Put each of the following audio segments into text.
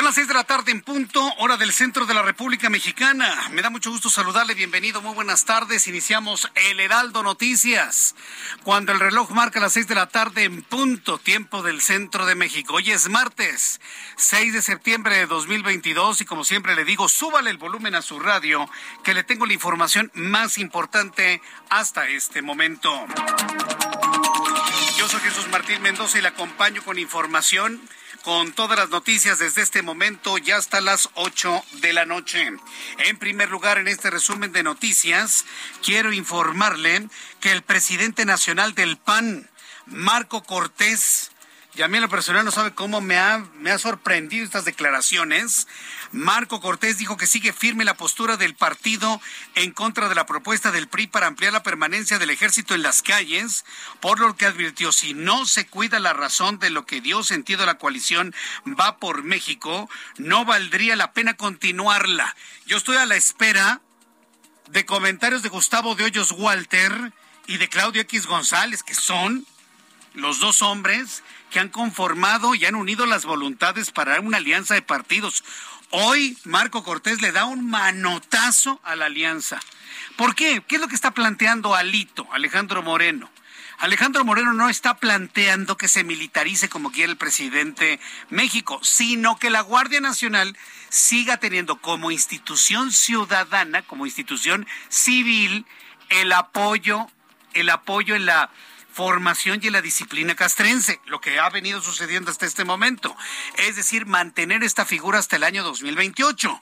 Son las seis de la tarde en punto, hora del centro de la República Mexicana. Me da mucho gusto saludarle, bienvenido, muy buenas tardes. Iniciamos el Heraldo Noticias. Cuando el reloj marca las seis de la tarde en punto, tiempo del centro de México. Hoy es martes, 6 de septiembre de 2022 y como siempre le digo, súbale el volumen a su radio, que le tengo la información más importante hasta este momento. Yo soy Jesús Martín Mendoza y le acompaño con información con todas las noticias desde este momento ya hasta las 8 de la noche. En primer lugar, en este resumen de noticias, quiero informarle que el presidente nacional del PAN, Marco Cortés, y a mí en lo personal no sabe cómo me ha, me ha sorprendido estas declaraciones. Marco Cortés dijo que sigue firme la postura del partido en contra de la propuesta del PRI para ampliar la permanencia del ejército en las calles, por lo que advirtió si no se cuida la razón de lo que dio sentido a la coalición va por México, no valdría la pena continuarla. Yo estoy a la espera de comentarios de Gustavo de Hoyos Walter y de Claudio X González, que son los dos hombres que han conformado y han unido las voluntades para una alianza de partidos. Hoy Marco Cortés le da un manotazo a la alianza. ¿Por qué? ¿Qué es lo que está planteando Alito, Alejandro Moreno? Alejandro Moreno no está planteando que se militarice como quiere el presidente México, sino que la Guardia Nacional siga teniendo como institución ciudadana, como institución civil, el apoyo, el apoyo en la formación y la disciplina castrense, lo que ha venido sucediendo hasta este momento. Es decir, mantener esta figura hasta el año 2028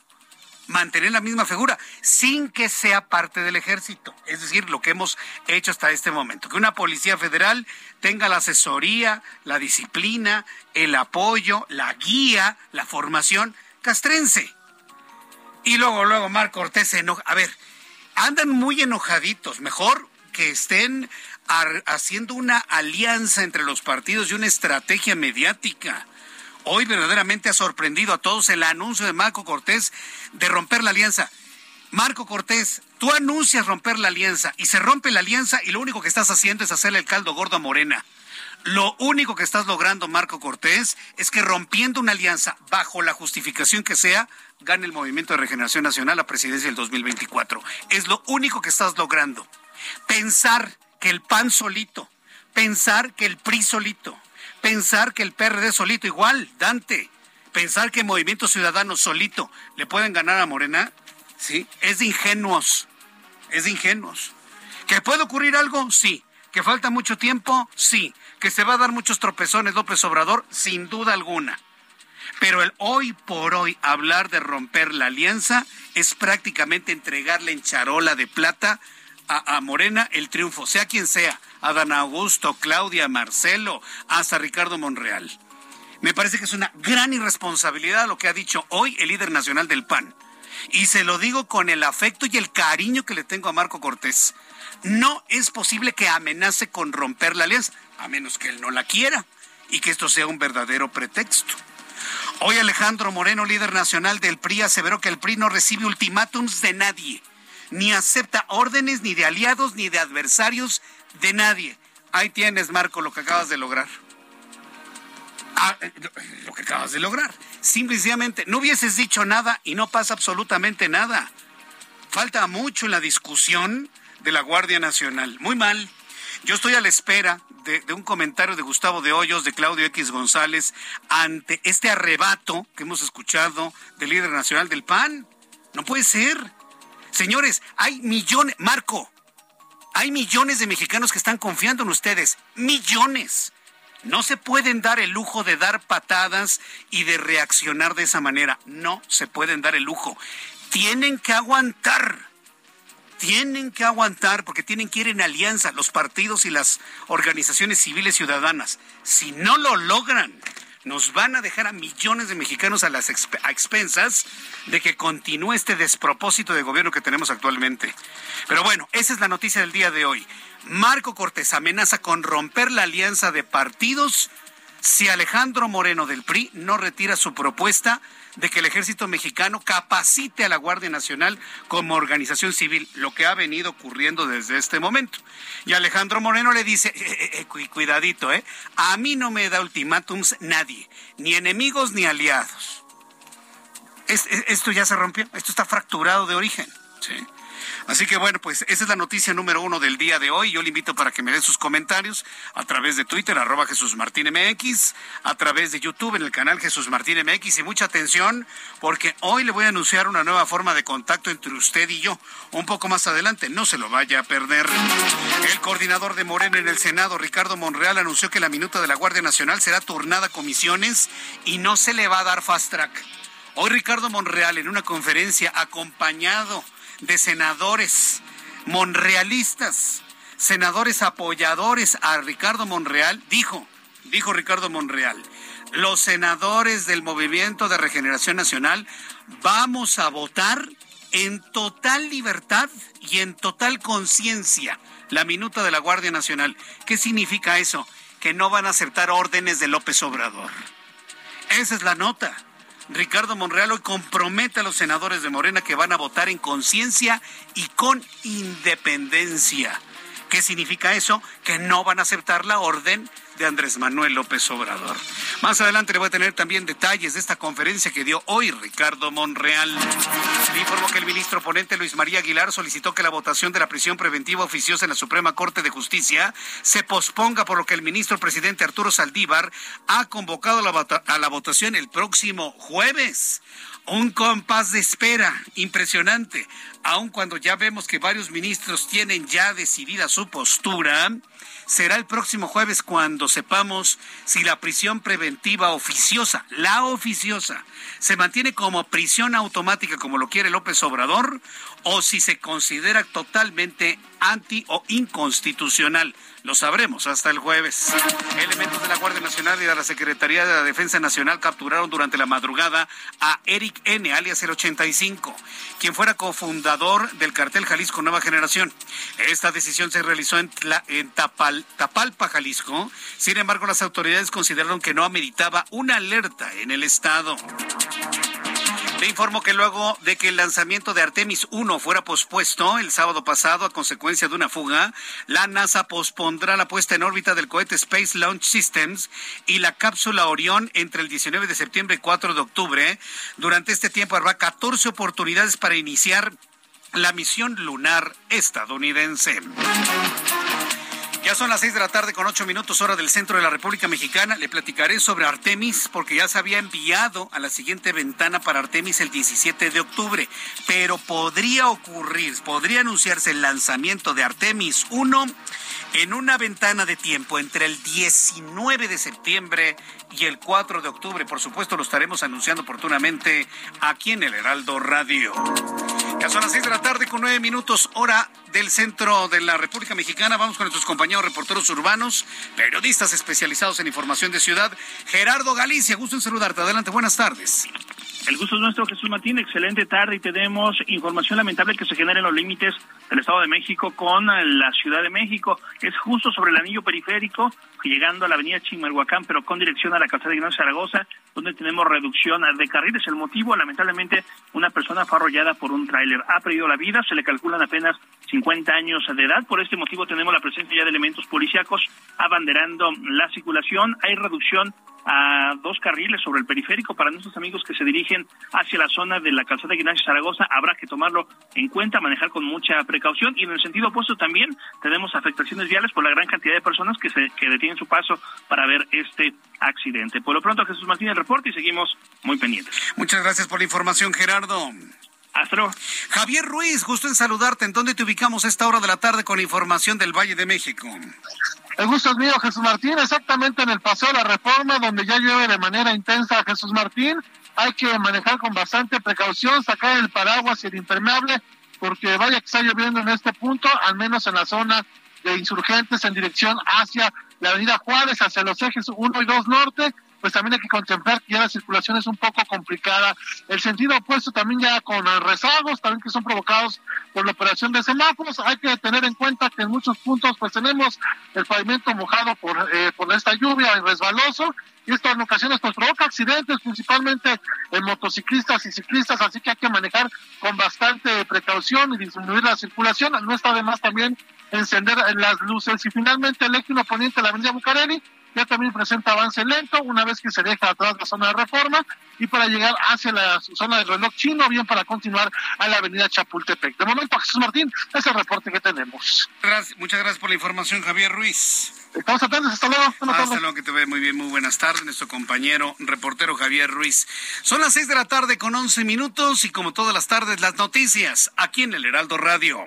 mantener la misma figura sin que sea parte del ejército. Es decir, lo que hemos hecho hasta este momento. Que una policía federal tenga la asesoría, la disciplina, el apoyo, la guía, la formación castrense. Y luego, luego, Mar Cortés se enoja. A ver, andan muy enojaditos. Mejor que estén haciendo una alianza entre los partidos y una estrategia mediática. Hoy verdaderamente ha sorprendido a todos el anuncio de Marco Cortés de romper la alianza. Marco Cortés, tú anuncias romper la alianza y se rompe la alianza y lo único que estás haciendo es hacerle el caldo gordo a Morena. Lo único que estás logrando, Marco Cortés, es que rompiendo una alianza bajo la justificación que sea, gane el Movimiento de Regeneración Nacional a presidencia del 2024. Es lo único que estás logrando. Pensar que el PAN solito, pensar que el PRI solito, pensar que el PRD solito, igual, Dante, pensar que Movimiento Ciudadano solito le pueden ganar a Morena, ¿sí? Es de ingenuos, es ingenuos. ¿Que puede ocurrir algo? Sí. ¿Que falta mucho tiempo? Sí. ¿Que se va a dar muchos tropezones López Obrador? Sin duda alguna. Pero el hoy por hoy hablar de romper la alianza es prácticamente entregarle en charola de plata a, Morena el triunfo, sea quien sea, a Dan Augusto, Claudia, Marcelo, hasta Ricardo Monreal. Me parece que es una gran irresponsabilidad lo que ha dicho hoy el líder nacional del PAN. Y se lo digo con el afecto y el cariño que le tengo a Marco Cortés. No es posible que amenace con romper la alianza, a menos que él no la quiera y que esto sea un verdadero pretexto. Hoy Alejandro Moreno, líder nacional del PRI, aseveró que el PRI no recibe ultimátums de nadie ni acepta órdenes ni de aliados ni de adversarios de nadie. Ahí tienes, Marco, lo que acabas de lograr. Ah, eh, lo que acabas de lograr. Simplemente, no hubieses dicho nada y no pasa absolutamente nada. Falta mucho en la discusión de la Guardia Nacional. Muy mal. Yo estoy a la espera de, un comentario de Gustavo de Hoyos, de Claudio X González, ante este arrebato que hemos escuchado del líder nacional del PAN. No puede ser. Señores, hay millones, Marco, hay millones de mexicanos que están confiando en ustedes. Millones. No se pueden dar el lujo de dar patadas y de reaccionar de esa manera. No se pueden dar el lujo. Tienen que aguantar tienen que aguantar porque tienen que ir en alianza los partidos y las organizaciones civiles ciudadanas. Si no lo logran, nos van a dejar a millones de mexicanos a las expensas de que continúe este despropósito de gobierno que tenemos actualmente. Pero bueno, esa es la noticia del día de hoy. Marco Cortés amenaza con romper la alianza de partidos si Alejandro Moreno del PRI no retira su propuesta de que el ejército mexicano capacite a la Guardia Nacional como organización civil, lo que ha venido ocurriendo desde este momento. Y Alejandro Moreno le dice, eh, eh, eh, cuidadito, ¿eh? A mí no me da ultimátums nadie, ni enemigos ni aliados. esto ya se rompió, esto está fracturado de origen. ¿sí? Así que bueno, pues esa es la noticia número uno del día de hoy. Yo le invito para que me den sus comentarios a través de Twitter, arroba a través de YouTube en el canal Jesús Martín MX y mucha atención porque hoy le voy a anunciar una nueva forma de contacto entre usted y yo. Un poco más adelante, no se lo vaya a perder. El coordinador de Morena en el Senado, Ricardo Monreal, anunció que la minuta de la Guardia Nacional será turnada a comisiones y no se le va a dar fast track. Hoy Ricardo Monreal en una conferencia acompañado de senadores monrealistas, senadores apoyadores a Ricardo Monreal, dijo, dijo Ricardo Monreal, los senadores del Movimiento de Regeneración Nacional vamos a votar en total libertad y en total conciencia la minuta de la Guardia Nacional. ¿Qué significa eso? Que no van a aceptar órdenes de López Obrador. Esa es la nota. Ricardo Monreal hoy compromete a los senadores de Morena que van a votar en conciencia y con independencia. ¿Qué significa eso? Que no van a aceptar la orden de Andrés Manuel López Obrador. Más adelante le voy a tener también detalles de esta conferencia que dio hoy Ricardo Monreal. Le informó que el ministro ponente Luis María Aguilar solicitó que la votación de la prisión preventiva oficiosa en la Suprema Corte de Justicia se posponga, por lo que el ministro presidente Arturo Saldívar ha convocado a la votación el próximo jueves un compás de espera impresionante, aun cuando ya vemos que varios ministros tienen ya decidida su postura será el próximo jueves cuando sepamos si la prisión preventiva oficiosa, la oficiosa, se mantiene como prisión automática como lo quiere López Obrador o si se considera totalmente anti o inconstitucional. Lo sabremos hasta el jueves. Elementos de la Guardia Nacional y de la Secretaría de la Defensa Nacional capturaron durante la madrugada a Eric N., alias el 85, quien fuera cofundador del cartel Jalisco Nueva Generación. Esta decisión se realizó en Tapalpa, Jalisco. Sin embargo, las autoridades consideraron que no ameritaba una alerta en el estado. Le informo que luego de que el lanzamiento de Artemis 1 fuera pospuesto el sábado pasado a consecuencia de una fuga, la NASA pospondrá la puesta en órbita del cohete Space Launch Systems y la cápsula Orión entre el 19 de septiembre y 4 de octubre. Durante este tiempo habrá 14 oportunidades para iniciar la misión lunar estadounidense. Ya son las seis de la tarde con ocho minutos hora del centro de la República Mexicana. Le platicaré sobre Artemis porque ya se había enviado a la siguiente ventana para Artemis el 17 de octubre. Pero podría ocurrir, podría anunciarse el lanzamiento de Artemis 1 en una ventana de tiempo entre el 19 de septiembre y el 4 de octubre. Por supuesto, lo estaremos anunciando oportunamente aquí en el Heraldo Radio. Ya son las 6 de la tarde con 9 minutos, hora del centro de la República Mexicana. Vamos con nuestros compañeros reporteros urbanos, periodistas especializados en información de ciudad. Gerardo Galicia, gusto en saludarte. Adelante, buenas tardes. El gusto es nuestro, Jesús Martín. Excelente tarde y tenemos información lamentable que se genera en los límites del Estado de México con la Ciudad de México. Es justo sobre el anillo periférico, llegando a la avenida Chimalhuacán, pero con dirección a la calzada de Ignacio Zaragoza, donde tenemos reducción de carriles. El motivo, lamentablemente, una persona fue arrollada por un tráiler. Ha perdido la vida, se le calculan apenas 50 años de edad. Por este motivo tenemos la presencia ya de elementos policíacos abanderando la circulación. Hay reducción a dos carriles sobre el periférico para nuestros amigos que se dirigen hacia la zona de la calzada de Ignacio Zaragoza. Habrá que tomarlo en cuenta, manejar con mucha precaución y en el sentido opuesto también tenemos afectaciones viales por la gran cantidad de personas que se que detienen su paso para ver este accidente. Por lo pronto, Jesús Martínez, el reporte y seguimos muy pendientes. Muchas gracias por la información, Gerardo. Hasta luego. Javier Ruiz, gusto en saludarte. ¿En dónde te ubicamos a esta hora de la tarde con información del Valle de México? El gusto es mío, Jesús Martín, exactamente en el Paseo de la Reforma, donde ya llueve de manera intensa Jesús Martín. Hay que manejar con bastante precaución, sacar el paraguas y el impermeable, porque vaya que está lloviendo en este punto, al menos en la zona de insurgentes en dirección hacia la avenida Juárez, hacia los ejes 1 y 2 norte, pues también hay que contemplar que ya la circulación es un poco complicada. El sentido opuesto también ya con rezagos, también que son provocados por la operación de semáforos. Hay que tener en cuenta que en muchos puntos pues tenemos el pavimento mojado por, eh, por esta lluvia y resbaloso y esto en ocasiones pues provoca accidentes, principalmente en motociclistas y ciclistas, así que hay que manejar con bastante precaución y disminuir la circulación. No está de más también encender las luces y finalmente el eje poniente de la avenida Bucareli ya también presenta avance lento una vez que se deja atrás la zona de reforma y para llegar hacia la zona del reloj chino, bien para continuar a la avenida Chapultepec. De momento, Jesús Martín, es el reporte que tenemos. Gracias, muchas gracias por la información, Javier Ruiz. Estamos atentos, hasta luego. Hasta luego, que te ve muy bien, muy buenas tardes, nuestro compañero reportero Javier Ruiz. Son las seis de la tarde con once minutos y como todas las tardes, las noticias aquí en el Heraldo Radio.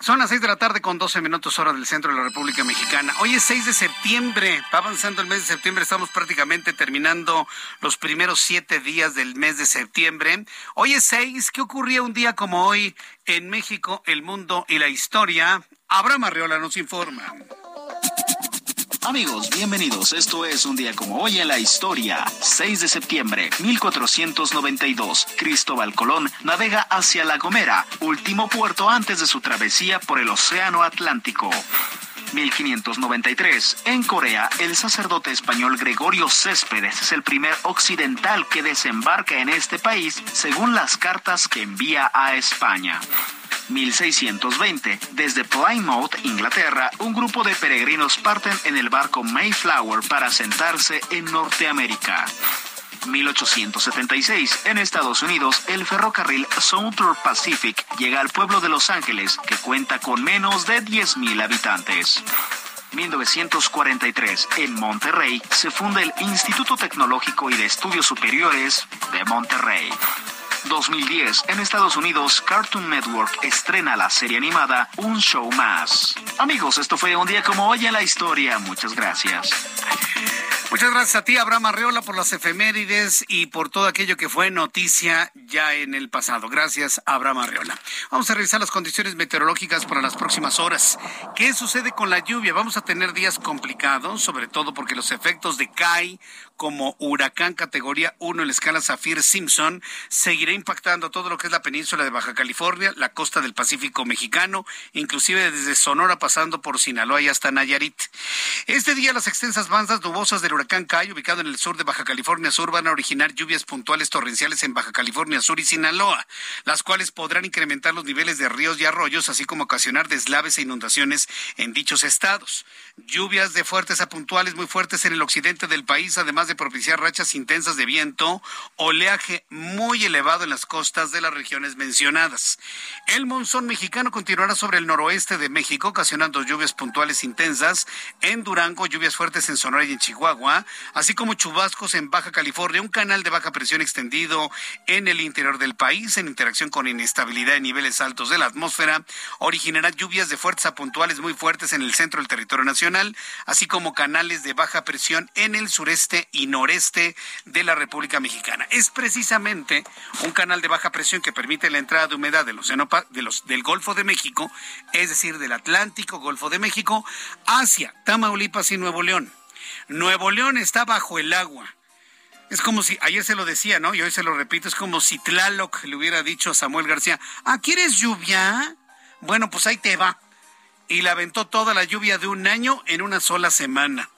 son las seis de la tarde con 12 minutos hora del centro de la República Mexicana. Hoy es 6 de septiembre, va avanzando el mes de septiembre, estamos prácticamente terminando los primeros siete días del mes de septiembre. Hoy es 6, ¿qué ocurría un día como hoy en México, el mundo y la historia? Abraham Arreola nos informa. Amigos, bienvenidos. Esto es un día como hoy en la historia. 6 de septiembre, 1492. Cristóbal Colón navega hacia La Gomera, último puerto antes de su travesía por el Océano Atlántico. 1593. En Corea, el sacerdote español Gregorio Céspedes es el primer occidental que desembarca en este país según las cartas que envía a España. 1620. Desde Plymouth, Inglaterra, un grupo de peregrinos parten en el barco Mayflower para sentarse en Norteamérica. 1876. En Estados Unidos, el ferrocarril Southern Pacific llega al pueblo de Los Ángeles, que cuenta con menos de 10.000 habitantes. 1943, en Monterrey, se funda el Instituto Tecnológico y de Estudios Superiores de Monterrey. 2010, en Estados Unidos, Cartoon Network estrena la serie animada Un Show Más. Amigos, esto fue un día como hoy en la historia. Muchas gracias. Muchas gracias a ti, Abraham Arreola, por las efemérides y por todo aquello que fue noticia ya en el pasado. Gracias, Abraham Arreola. Vamos a revisar las condiciones meteorológicas para las próximas horas. ¿Qué sucede con la lluvia? Vamos a tener días complicados, sobre todo porque los efectos de CAI como huracán categoría 1 en la escala Saffir-Simpson seguirá impactando todo lo que es la península de Baja California, la costa del Pacífico mexicano, inclusive desde Sonora pasando por Sinaloa y hasta Nayarit. Este día las extensas bandas nubosas del Kai, ubicado en el sur de Baja California Sur, van a originar lluvias puntuales torrenciales en Baja California Sur y Sinaloa, las cuales podrán incrementar los niveles de ríos y arroyos, así como ocasionar deslaves e inundaciones en dichos estados. Lluvias de fuertes a puntuales muy fuertes en el occidente del país, además de propiciar rachas intensas de viento, oleaje muy elevado en las costas de las regiones mencionadas. El monzón mexicano continuará sobre el noroeste de México, ocasionando lluvias puntuales intensas en Durango, lluvias fuertes en Sonora y en Chihuahua, así como chubascos en Baja California, un canal de baja presión extendido en el interior del país, en interacción con inestabilidad en niveles altos de la atmósfera, originará lluvias de fuertes a puntuales muy fuertes en el centro del territorio nacional, así como canales de baja presión en el sureste y noreste de la República Mexicana. Es precisamente un canal de baja presión que permite la entrada de humedad del océano del Golfo de México, es decir, del Atlántico, Golfo de México, hacia Tamaulipas y Nuevo León. Nuevo León está bajo el agua. Es como si, ayer se lo decía, ¿no? Y hoy se lo repito, es como si Tlaloc le hubiera dicho a Samuel García, ah, ¿quieres lluvia? Bueno, pues ahí te va. Y le aventó toda la lluvia de un año en una sola semana.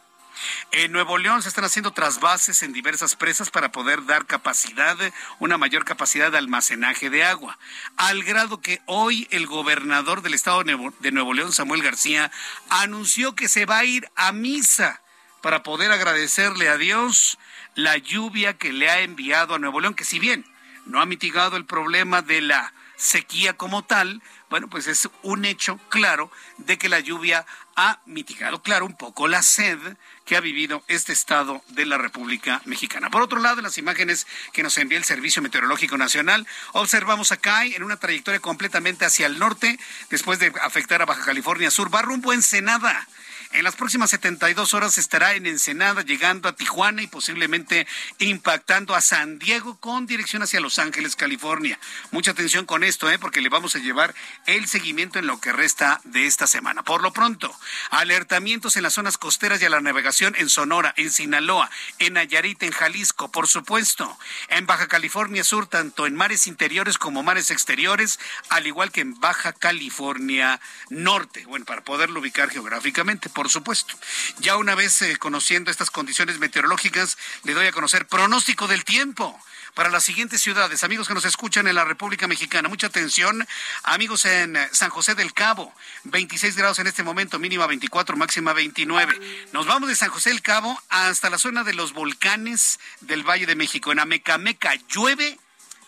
En Nuevo León se están haciendo trasvases en diversas presas para poder dar capacidad, una mayor capacidad de almacenaje de agua, al grado que hoy el gobernador del estado de Nuevo León, Samuel García, anunció que se va a ir a misa para poder agradecerle a Dios la lluvia que le ha enviado a Nuevo León, que si bien no ha mitigado el problema de la sequía como tal, bueno, pues es un hecho claro de que la lluvia ha mitigado, claro, un poco la sed que ha vivido este estado de la República Mexicana. Por otro lado, en las imágenes que nos envía el Servicio Meteorológico Nacional, observamos acá en una trayectoria completamente hacia el norte, después de afectar a Baja California Sur, va rumbo a Ensenada. En las próximas 72 horas estará en Ensenada, llegando a Tijuana y posiblemente impactando a San Diego con dirección hacia Los Ángeles, California. Mucha atención con esto, ¿eh? porque le vamos a llevar el seguimiento en lo que resta de esta semana. Por lo pronto, alertamientos en las zonas costeras y a la navegación en Sonora, en Sinaloa, en Nayarit, en Jalisco, por supuesto, en Baja California Sur, tanto en mares interiores como mares exteriores, al igual que en Baja California Norte. Bueno, para poderlo ubicar geográficamente por supuesto. Ya una vez eh, conociendo estas condiciones meteorológicas, le doy a conocer pronóstico del tiempo para las siguientes ciudades. Amigos que nos escuchan en la República Mexicana, mucha atención. Amigos en eh, San José del Cabo, 26 grados en este momento, mínima 24, máxima 29. Nos vamos de San José del Cabo hasta la zona de los volcanes del Valle de México. En Amecameca llueve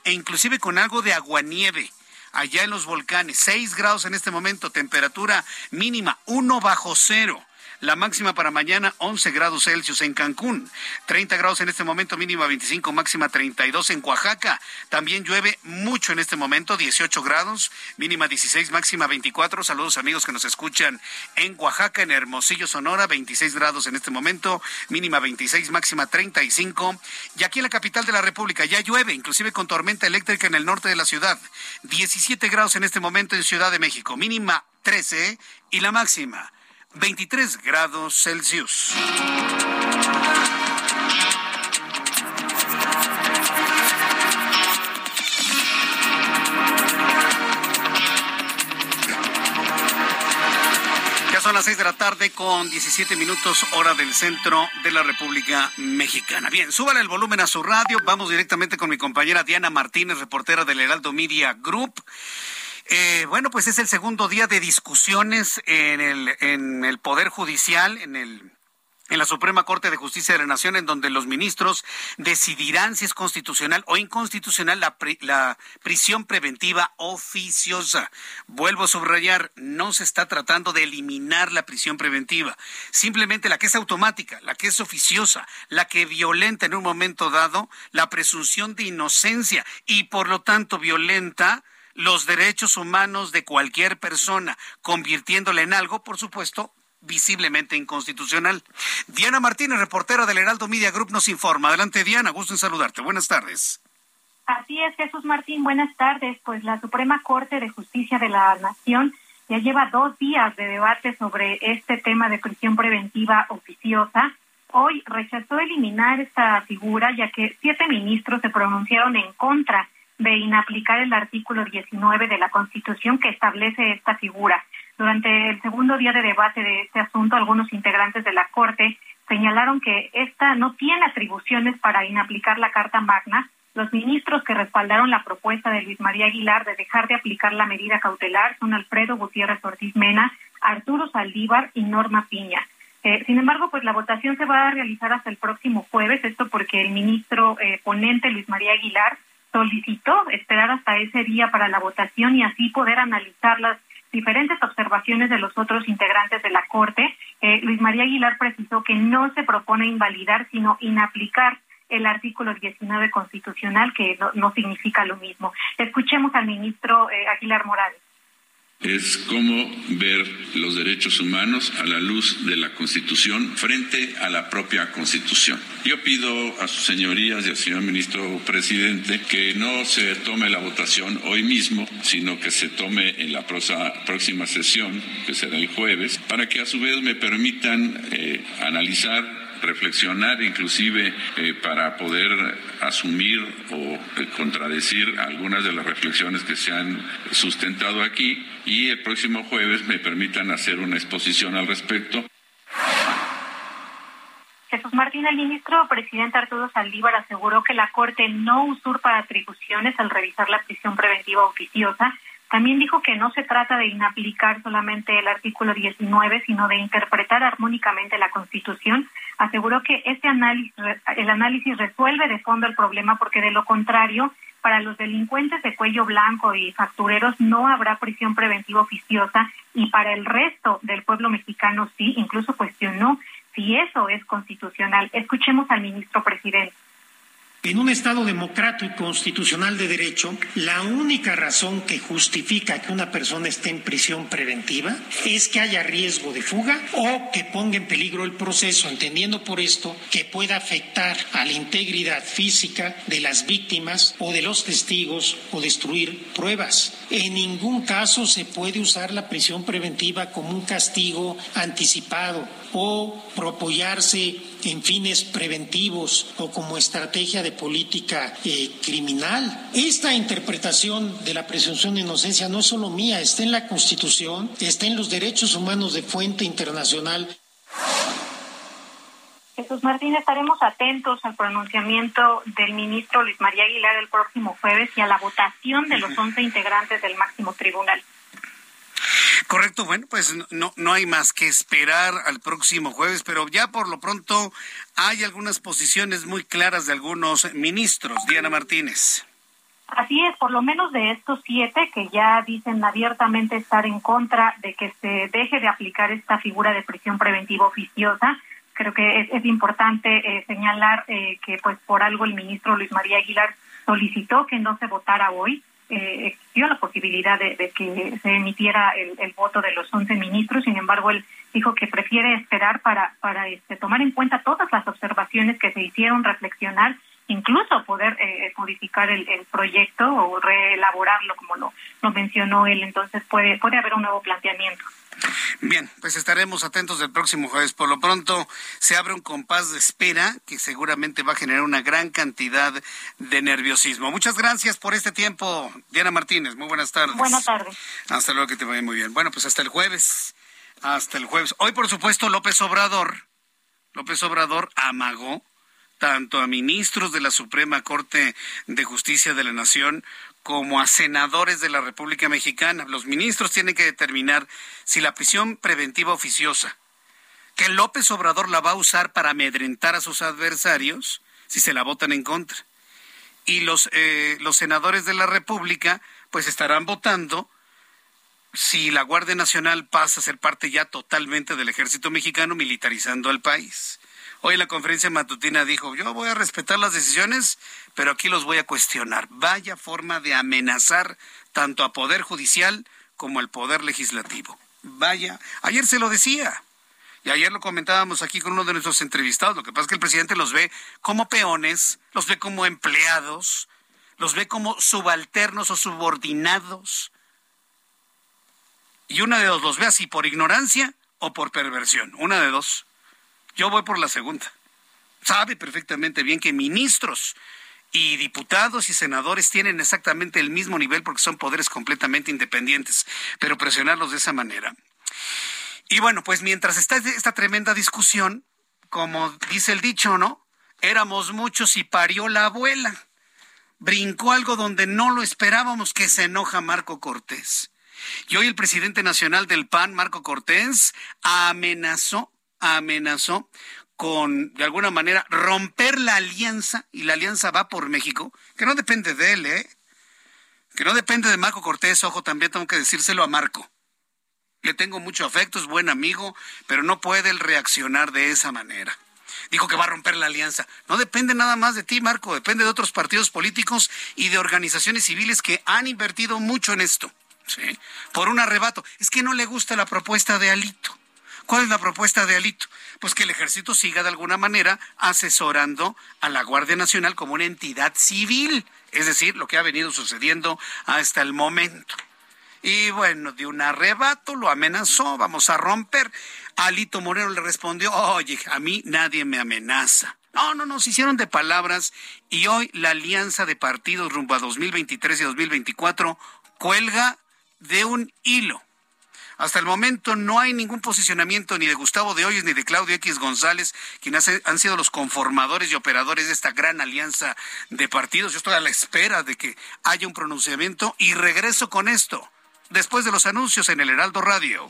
e inclusive con algo de aguanieve allá en los volcanes. 6 grados en este momento, temperatura mínima 1 bajo cero. La máxima para mañana 11 grados Celsius en Cancún, 30 grados en este momento, mínima 25, máxima 32 en Oaxaca. También llueve mucho en este momento, 18 grados, mínima 16, máxima 24. Saludos amigos que nos escuchan en Oaxaca, en Hermosillo, Sonora, 26 grados en este momento, mínima 26, máxima 35. Y aquí en la capital de la República ya llueve, inclusive con tormenta eléctrica en el norte de la ciudad. 17 grados en este momento en Ciudad de México, mínima 13 y la máxima 23 grados Celsius. Ya son las 6 de la tarde con 17 minutos hora del centro de la República Mexicana. Bien, súbale el volumen a su radio. Vamos directamente con mi compañera Diana Martínez, reportera del Heraldo Media Group. Eh, bueno, pues es el segundo día de discusiones en el, en el Poder Judicial, en el en la Suprema Corte de Justicia de la Nación, en donde los ministros decidirán si es constitucional o inconstitucional la, la, prisión preventiva oficiosa. Vuelvo a subrayar, no se está tratando de eliminar la prisión preventiva, simplemente la que es automática, la que es oficiosa, la que violenta en un momento dado la presunción de inocencia y por lo tanto violenta los derechos humanos de cualquier persona, convirtiéndola en algo, por supuesto, visiblemente inconstitucional. Diana Martínez, reportera del Heraldo Media Group, nos informa. Adelante, Diana, gusto en saludarte. Buenas tardes. Así es, Jesús Martín, buenas tardes. Pues la Suprema Corte de Justicia de la Nación ya lleva dos días de debate sobre este tema de prisión preventiva oficiosa. Hoy rechazó eliminar esta figura ya que siete ministros se pronunciaron en contra de inaplicar el artículo 19 de la Constitución que establece esta figura. Durante el segundo día de debate de este asunto, algunos integrantes de la Corte señalaron que esta no tiene atribuciones para inaplicar la Carta Magna. Los ministros que respaldaron la propuesta de Luis María Aguilar de dejar de aplicar la medida cautelar son Alfredo Gutiérrez Ortiz Mena, Arturo Saldívar y Norma Piña. Eh, sin embargo, pues la votación se va a realizar hasta el próximo jueves, esto porque el ministro eh, ponente Luis María Aguilar solicitó esperar hasta ese día para la votación y así poder analizar las diferentes observaciones de los otros integrantes de la Corte. Eh, Luis María Aguilar precisó que no se propone invalidar, sino inaplicar el artículo 19 constitucional, que no, significa lo mismo. Escuchemos al ministro eh, Aguilar Morales es cómo ver los derechos humanos a la luz de la Constitución frente a la propia Constitución. Yo pido a sus señorías y al señor ministro presidente que no se tome la votación hoy mismo, sino que se tome en la próxima sesión, que será el jueves, para que a su vez me permitan eh, analizar reflexionar, inclusive eh, para poder asumir o eh, contradecir algunas de las reflexiones que se han sustentado aquí y el próximo jueves me permitan hacer una exposición al respecto. Jesús Martín, el ministro presidente Arturo Saldívar aseguró que la Corte no usurpa atribuciones al revisar la prisión preventiva oficiosa. También dijo que no se trata de inaplicar solamente el artículo 19, sino de interpretar armónicamente la Constitución. Aseguró que este análisis, el análisis resuelve de fondo el problema porque de lo contrario, para los delincuentes de cuello blanco y factureros no habrá prisión preventiva oficiosa y para el resto del pueblo mexicano sí, incluso cuestionó si eso es constitucional. Escuchemos al ministro presidente. En un Estado democrático y constitucional de derecho, la única razón que justifica que una persona esté en prisión preventiva es que haya riesgo de fuga o que ponga en peligro el proceso, entendiendo por esto que pueda afectar a la integridad física de las víctimas o de los testigos o destruir pruebas. En ningún caso se puede usar la prisión preventiva como un castigo anticipado o apoyarse en fines preventivos o como estrategia de política eh, criminal. Esta interpretación de la presunción de inocencia no es solo mía, está en la Constitución, está en los derechos humanos de fuente internacional. Jesús Martín, estaremos atentos al pronunciamiento del ministro Luis María Aguilar el próximo jueves y a la votación de los 11 integrantes del máximo tribunal. Correcto, bueno, pues no, no hay más que esperar al próximo jueves, pero ya por lo pronto hay algunas posiciones muy claras de algunos ministros. Diana Martínez. Así es, por lo menos de estos siete que ya dicen abiertamente estar en contra de que se deje de aplicar esta figura de prisión preventiva oficiosa, creo que es, importante eh, señalar eh, que pues por algo el ministro Luis María Aguilar solicitó que no se votara hoy eh, existió la posibilidad de, que se emitiera el, voto de los 11 ministros, sin embargo, él dijo que prefiere esperar para, para este, tomar en cuenta todas las observaciones que se hicieron, reflexionar, incluso poder eh, modificar el, proyecto o reelaborarlo, como lo, lo mencionó él. Entonces, puede, puede haber un nuevo planteamiento. Bien, pues estaremos atentos del próximo jueves. Por lo pronto se abre un compás de espera que seguramente va a generar una gran cantidad de nerviosismo. Muchas gracias por este tiempo, Diana Martínez. Muy buenas tardes. Buenas tardes. Hasta luego, que te vaya muy bien. Bueno, pues hasta el jueves. Hasta el jueves. Hoy, por supuesto, López Obrador, López Obrador amagó tanto a ministros de la Suprema Corte de Justicia de la Nación como a senadores de la República Mexicana. Los ministros tienen que determinar si la prisión preventiva oficiosa, que López Obrador la va a usar para amedrentar a sus adversarios, si se la votan en contra. Y los, eh, los senadores de la República, pues estarán votando si la Guardia Nacional pasa a ser parte ya totalmente del ejército mexicano militarizando al país. Hoy la conferencia matutina dijo, yo voy a respetar las decisiones, pero aquí los voy a cuestionar. Vaya forma de amenazar tanto a Poder Judicial como al Poder Legislativo. Vaya, ayer se lo decía. Y ayer lo comentábamos aquí con uno de nuestros entrevistados. Lo que pasa es que el presidente los ve como peones, los ve como empleados, los ve como subalternos o subordinados. Y una de dos los ve así por ignorancia o por perversión. Una de dos. Yo voy por la segunda. Sabe perfectamente bien que ministros y diputados y senadores tienen exactamente el mismo nivel porque son poderes completamente independientes, pero presionarlos de esa manera. Y bueno, pues mientras está esta tremenda discusión, como dice el dicho, ¿no? Éramos muchos y parió la abuela. Brincó algo donde no lo esperábamos que se enoja Marco Cortés. Y hoy el presidente nacional del PAN, Marco Cortés, amenazó amenazó con, de alguna manera, romper la alianza, y la alianza va por México, que no depende de él, ¿eh? Que no depende de Marco Cortés, ojo, también tengo que decírselo a Marco. Le tengo mucho afecto, es buen amigo, pero no puede él reaccionar de esa manera. Dijo que va a romper la alianza. No depende nada más de ti, Marco, depende de otros partidos políticos y de organizaciones civiles que han invertido mucho en esto. ¿sí? Por un arrebato. Es que no le gusta la propuesta de Alito. ¿Cuál es la propuesta de Alito? Pues que el ejército siga de alguna manera asesorando a la Guardia Nacional como una entidad civil, es decir, lo que ha venido sucediendo hasta el momento. Y bueno, de un arrebato lo amenazó, vamos a romper. Alito Moreno le respondió, oye, a mí nadie me amenaza. No, no, no, se hicieron de palabras y hoy la alianza de partidos rumbo a 2023 y 2024 cuelga de un hilo. Hasta el momento no hay ningún posicionamiento ni de Gustavo de Hoyos ni de Claudio X González, quienes han sido los conformadores y operadores de esta gran alianza de partidos. Yo estoy a la espera de que haya un pronunciamiento y regreso con esto después de los anuncios en el Heraldo Radio.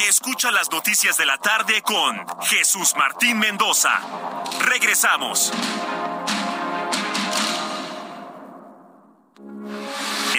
Escucha las noticias de la tarde con Jesús Martín Mendoza. Regresamos.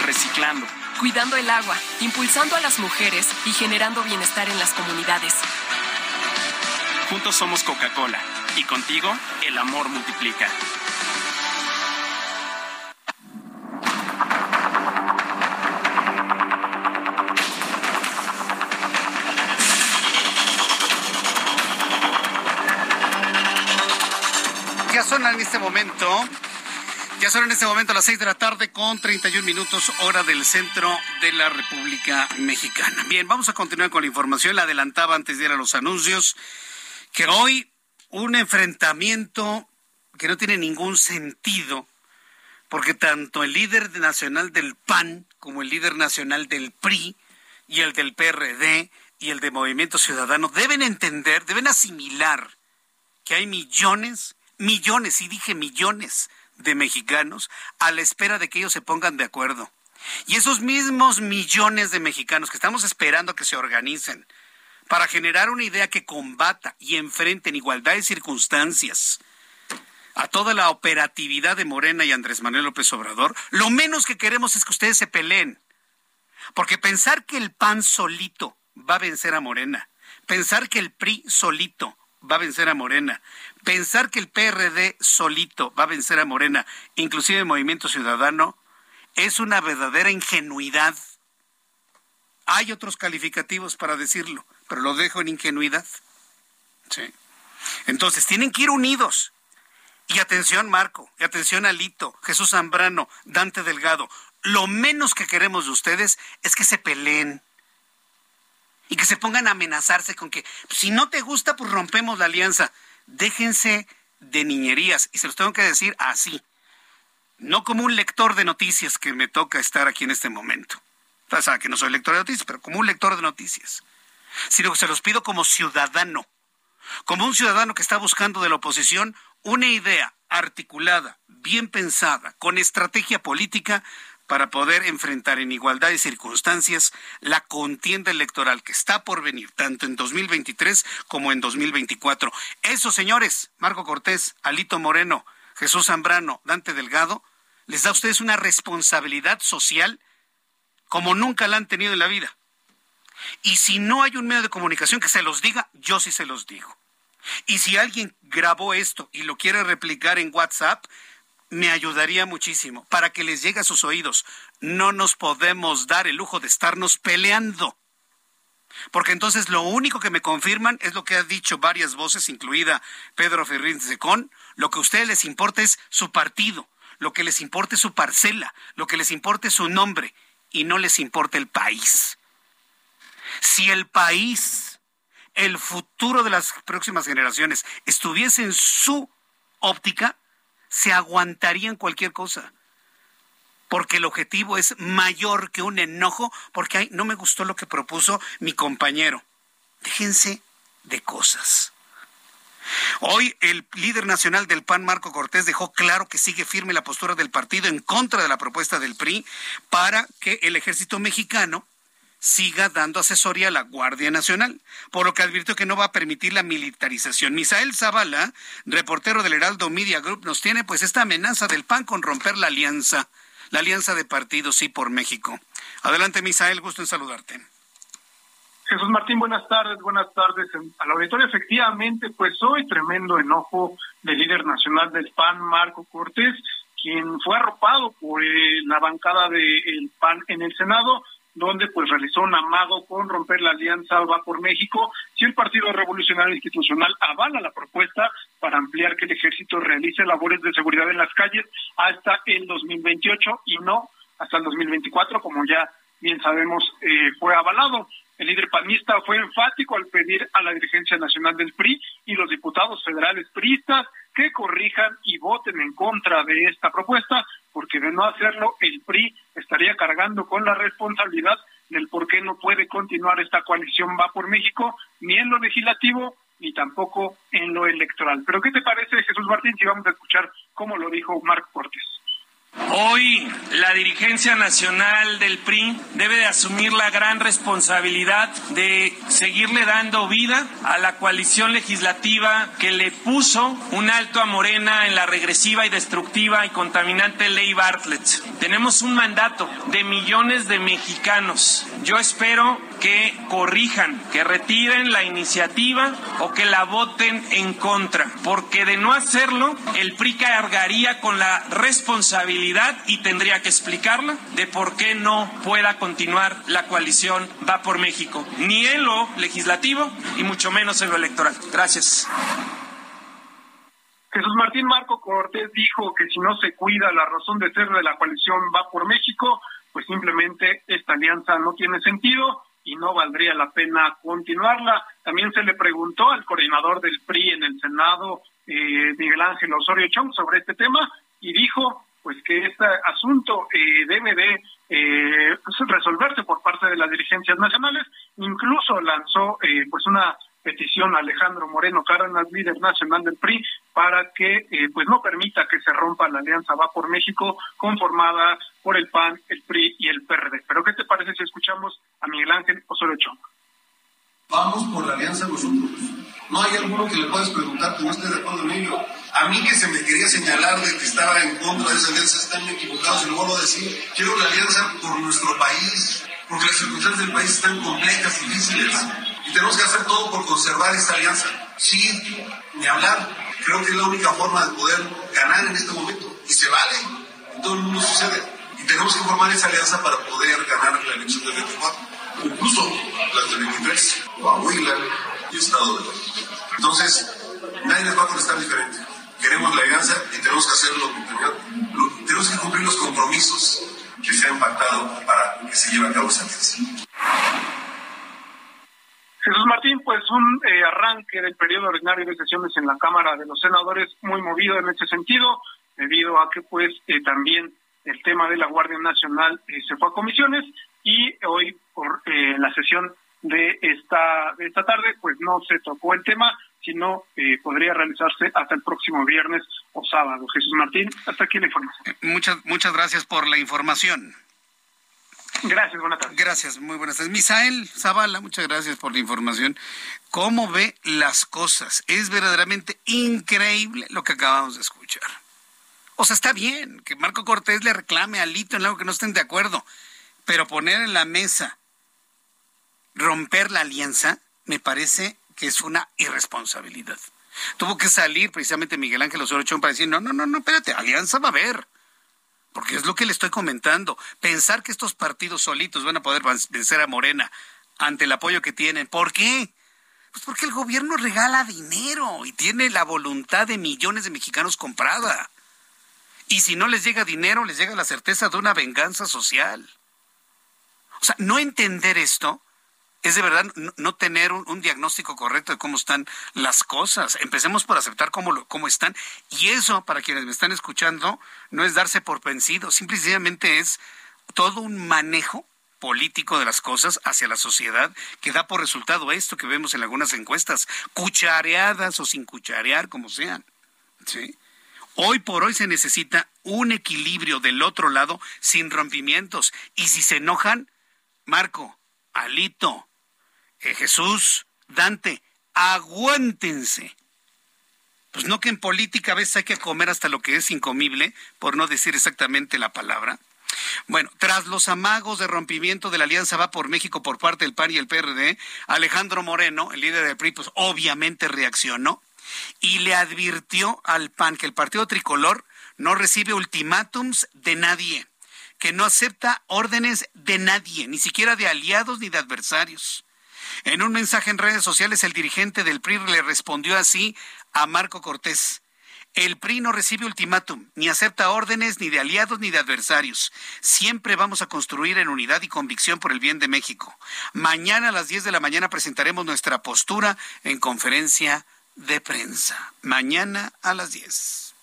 reciclando, cuidando el agua, impulsando a las mujeres y generando bienestar en las comunidades. Juntos somos Coca-Cola y contigo el amor multiplica. Ya son en este momento ya son en este momento las seis de la tarde con 31 minutos hora del centro de la República Mexicana. Bien, vamos a continuar con la información. La adelantaba antes de ir a los anuncios que hoy un enfrentamiento que no tiene ningún sentido porque tanto el líder nacional del PAN como el líder nacional del PRI y el del PRD y el de Movimiento Ciudadano deben entender, deben asimilar que hay millones, millones, y dije millones, de mexicanos a la espera de que ellos se pongan de acuerdo. Y esos mismos millones de mexicanos que estamos esperando que se organicen para generar una idea que combata y enfrente en igualdad de circunstancias a toda la operatividad de Morena y Andrés Manuel López Obrador, lo menos que queremos es que ustedes se peleen. Porque pensar que el PAN solito va a vencer a Morena, pensar que el PRI solito va a vencer a Morena, pensar que el PRD solito va a vencer a Morena, inclusive el Movimiento Ciudadano, es una verdadera ingenuidad. Hay otros calificativos para decirlo, pero lo dejo en ingenuidad. Sí. Entonces, tienen que ir unidos. Y atención, Marco, y atención, Alito, Jesús Zambrano, Dante Delgado. Lo menos que queremos de ustedes es que se peleen y que se pongan a amenazarse con que si no te gusta, pues rompemos la alianza déjense de niñerías. Y se los tengo que decir así. No como un lector de noticias que me toca estar aquí en este momento. O que no soy lector de noticias, pero como un lector de noticias. Sino que se los pido como ciudadano. Como un ciudadano que está buscando de la oposición una idea articulada, bien pensada, con estrategia política para poder enfrentar en igualdad de circunstancias la contienda electoral que está por venir, tanto en 2023 como en 2024. Eso, señores, Marco Cortés, Alito Moreno, Jesús Zambrano, Dante Delgado, les da a ustedes una responsabilidad social como nunca la han tenido en la vida. Y si no hay un medio de comunicación que se los diga, yo sí se los digo. Y si alguien grabó esto y lo quiere replicar en WhatsApp, me ayudaría muchísimo para que les llegue a sus oídos. No nos podemos dar el lujo de estarnos peleando. Porque entonces lo único que me confirman es lo que ha dicho varias voces, incluida Pedro Ferrín Secón, lo que a ustedes les importa es su partido, lo que les importa es su parcela, lo que les importa es su nombre, y no les importa el país. Si el país el futuro de las próximas generaciones estuviese en su óptica, se aguantarían cualquier cosa. Porque el objetivo es mayor que un enojo, porque ay, no me gustó lo que propuso mi compañero. Déjense de cosas. Hoy el líder nacional del PAN, Marco Cortés, dejó claro que sigue firme la postura del partido en contra de la propuesta del PRI para que el ejército mexicano siga dando asesoría a la Guardia Nacional, por lo que advirtió que no va a permitir la militarización. Misael Zavala, reportero del Heraldo Media Group, nos tiene pues esta amenaza del PAN con romper la alianza, la alianza de partidos sí por México. Adelante, Misael, gusto en saludarte. Jesús Martín, buenas tardes, buenas tardes al auditorio. Efectivamente, pues hoy tremendo enojo del líder nacional del PAN, Marco Cortés, quien fue arropado por eh, la bancada del PAN en el Senado, donde pues realizó un amago con romper la alianza Va por México si el Partido Revolucionario Institucional avala la propuesta para ampliar que el ejército realice labores de seguridad en las calles hasta el 2028 y no hasta el 2024, como ya bien sabemos eh, fue avalado. El líder panista fue enfático al pedir a la dirigencia nacional del PRI y los diputados federales priistas que corrijan y voten en contra de esta propuesta, porque de no hacerlo, el PRI estaría cargando con la responsabilidad del por qué no puede continuar esta coalición Va por México, ni en lo legislativo, ni tampoco en lo electoral. Pero ¿qué te parece, Jesús Martín, si vamos a escuchar cómo lo dijo Marc Cortés? Hoy la dirigencia nacional del PRI debe de asumir la gran responsabilidad de seguirle dando vida a la coalición legislativa que le puso un alto a Morena en la regresiva y destructiva y contaminante ley Bartlett. Tenemos un mandato de millones de mexicanos. Yo espero que corrijan, que retiren la iniciativa o que la voten en contra, porque de no hacerlo, el PRI cargaría con la responsabilidad y tendría que explicarla de por qué no pueda continuar la coalición Va por México, ni en lo legislativo y mucho menos en lo electoral. Gracias. Jesús Martín Marco Cortés dijo que si no se cuida la razón de ser de la coalición Va por México, pues simplemente esta alianza no tiene sentido y no valdría la pena continuarla. También se le preguntó al coordinador del PRI en el Senado, eh, Miguel Ángel Osorio Chong, sobre este tema y dijo pues que este asunto eh, debe de eh, resolverse por parte de las dirigencias nacionales. Incluso lanzó eh, pues una petición a Alejandro Moreno Cárdenas, líder nacional del PRI, para que pues no permita que se rompa la alianza Va por México conformada por el PAN, el PRI y el PRD. Pero ¿qué te parece si escuchamos a Miguel Ángel Osorio Chong? Vamos por la alianza nosotros. No hay alguno que le puedas preguntar que no esté de acuerdo en ello. A mí que se me quería señalar de que estaba en contra de esa alianza, están equivocados, y lo vuelvo a decir. Quiero la alianza por nuestro país, porque las circunstancias del país están complejas, y difíciles, tenemos que hacer todo por conservar esta alianza. Sí, ni hablar. Creo que es la única forma de poder ganar en este momento. Y se vale. En todo el mundo sucede. Y tenemos que formar esa alianza para poder ganar la elección del 24. Incluso las del 23, Coahuila y Estado de. Entonces, nadie les va a contestar diferente. Queremos la alianza y tenemos que hacerlo. Tenemos que cumplir los compromisos que se han pactado para que se lleve a cabo esa alianza. Jesús Martín, pues un eh, arranque del periodo ordinario de sesiones en la Cámara de los Senadores muy movido en ese sentido, debido a que pues eh, también el tema de la Guardia Nacional eh, se fue a comisiones y hoy por eh, la sesión de esta de esta tarde pues no se tocó el tema sino podría realizarse hasta el próximo viernes o sábado. Jesús Martín, hasta aquí la información. Muchas muchas gracias por la información. Gracias, buenas tardes. Gracias, muy buenas tardes. Misael Zavala, muchas gracias por la información. ¿Cómo ve las cosas? Es verdaderamente increíble lo que acabamos de escuchar. O sea, está bien que Marco Cortés le reclame a Lito en algo que no estén de acuerdo, pero poner en la mesa romper la alianza me parece que es una irresponsabilidad. Tuvo que salir precisamente Miguel Ángel Osorio Chong para decir, no, no, no, no, espérate, alianza va a haber. Porque es lo que le estoy comentando. Pensar que estos partidos solitos van a poder vencer a Morena ante el apoyo que tienen. ¿Por qué? Pues porque el gobierno regala dinero y tiene la voluntad de millones de mexicanos comprada. Y si no les llega dinero, les llega la certeza de una venganza social. O sea, no entender esto es de verdad no, tener un, diagnóstico correcto de cómo están las cosas. Empecemos por aceptar cómo, cómo están. Y eso, para quienes me están escuchando, no es darse por vencido, simplemente es todo un manejo político de las cosas hacia la sociedad que da por resultado esto que vemos en algunas encuestas, cuchareadas o sin cucharear, como sean. Hoy por hoy se necesita un equilibrio del otro lado sin rompimientos. Y si se enojan, Marco, Alito, Jesús, Dante, aguántense. Pues no que en política a veces hay que comer hasta lo que es incomible, por no decir exactamente la palabra. Bueno, tras los amagos de rompimiento de la Alianza Va por México por parte del PAN y el PRD, Alejandro Moreno, el líder del PRI, pues obviamente reaccionó y le advirtió al PAN que el partido tricolor no recibe ultimátums de nadie, que no acepta órdenes de nadie, ni siquiera de aliados ni de adversarios. En un mensaje en redes sociales, el dirigente del PRI le respondió así a Marco Cortés. El PRI no recibe ultimátum, ni acepta órdenes ni de aliados ni de adversarios. Siempre vamos a construir en unidad y convicción por el bien de México. Mañana a las 10 de la mañana presentaremos nuestra postura en conferencia de prensa. Mañana a las 10.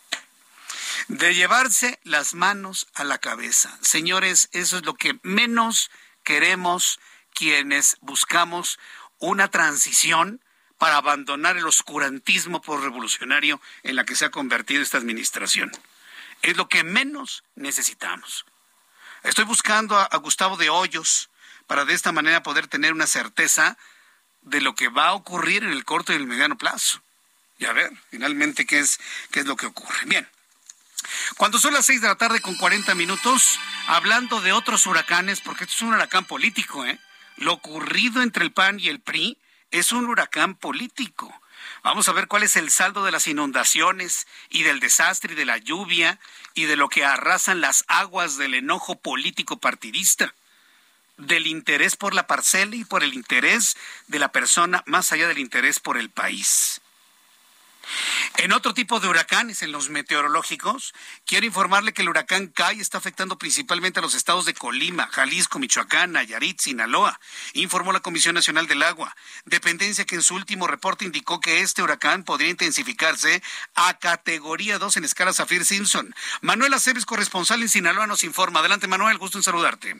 De llevarse las manos a la cabeza. Señores, eso es lo que menos queremos quienes buscamos una transición para abandonar el oscurantismo por revolucionario en la que se ha convertido esta administración. Es lo que menos necesitamos. Estoy buscando a, Gustavo de Hoyos para de esta manera poder tener una certeza de lo que va a ocurrir en el corto y el mediano plazo. Y a ver, finalmente, qué es, qué es lo que ocurre. Bien. Cuando son las seis de la tarde con 40 minutos, hablando de otros huracanes, porque esto es un huracán político, ¿eh? Lo ocurrido entre el PAN y el PRI es un huracán político. Vamos a ver cuál es el saldo de las inundaciones y del desastre y de la lluvia y de lo que arrasan las aguas del enojo político partidista, del interés por la parcela y por el interés de la persona más allá del interés por el país. En otro tipo de huracanes, en los meteorológicos, quiero informarle que el huracán Kai está afectando principalmente a los estados de Colima, Jalisco, Michoacán, Nayarit, Sinaloa, informó la Comisión Nacional del Agua, dependencia que en su último reporte indicó que este huracán podría intensificarse a categoría 2 en escala Zafir-Simpson. Manuel Aceves, corresponsal en Sinaloa, nos informa. Adelante, Manuel, gusto en saludarte.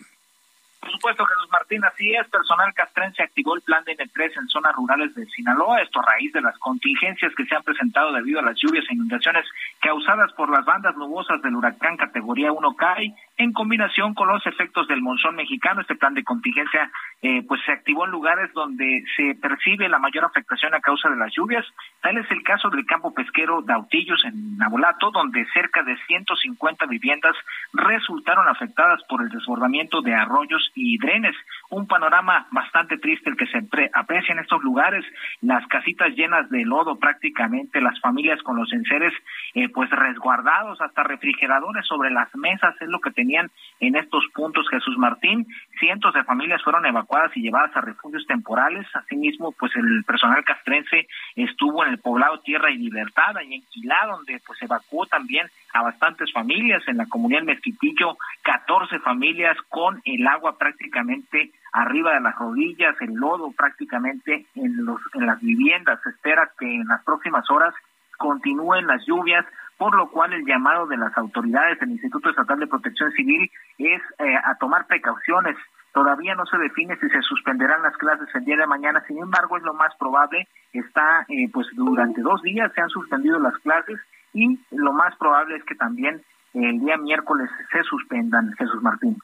Por supuesto, Jesús Martín, así es. Personal castrense activó el plan de N3 en zonas rurales de Sinaloa, esto a raíz de las contingencias que se han presentado debido a las lluvias e inundaciones causadas por las bandas nubosas del huracán categoría 1 CAI en combinación con los efectos del monzón mexicano. Este plan de contingencia eh, pues se activó en lugares donde se percibe la mayor afectación a causa de las lluvias. Tal es el caso del campo pesquero Dautillos en Nabolato, donde cerca de 150 viviendas resultaron afectadas por el desbordamiento de arroyos y drenes. Un panorama bastante triste el que se aprecia en estos lugares. Las casitas llenas de lodo prácticamente, las familias con los enseres eh, pues resguardados, hasta refrigeradores sobre las mesas, es lo que tenían en estos puntos Jesús Martín. Cientos de familias fueron evacuadas y llevadas a refugios temporales. Asimismo, pues el personal castrense estuvo en el poblado Tierra y Libertad, y en Quilá, donde pues evacuó también a bastantes familias. En la comunidad Mezquitillo, 14 familias con el agua prácticamente arriba de las rodillas, el lodo prácticamente en, los, en las viviendas. Se espera que en las próximas horas continúen las lluvias, por lo cual el llamado de las autoridades del Instituto Estatal de Protección Civil es eh, a tomar precauciones. Todavía no se define si se suspenderán las clases el día de mañana, sin embargo es lo más probable, está eh, pues durante dos días se han suspendido las clases y lo más probable es que también el día miércoles se suspendan, Jesús Martín.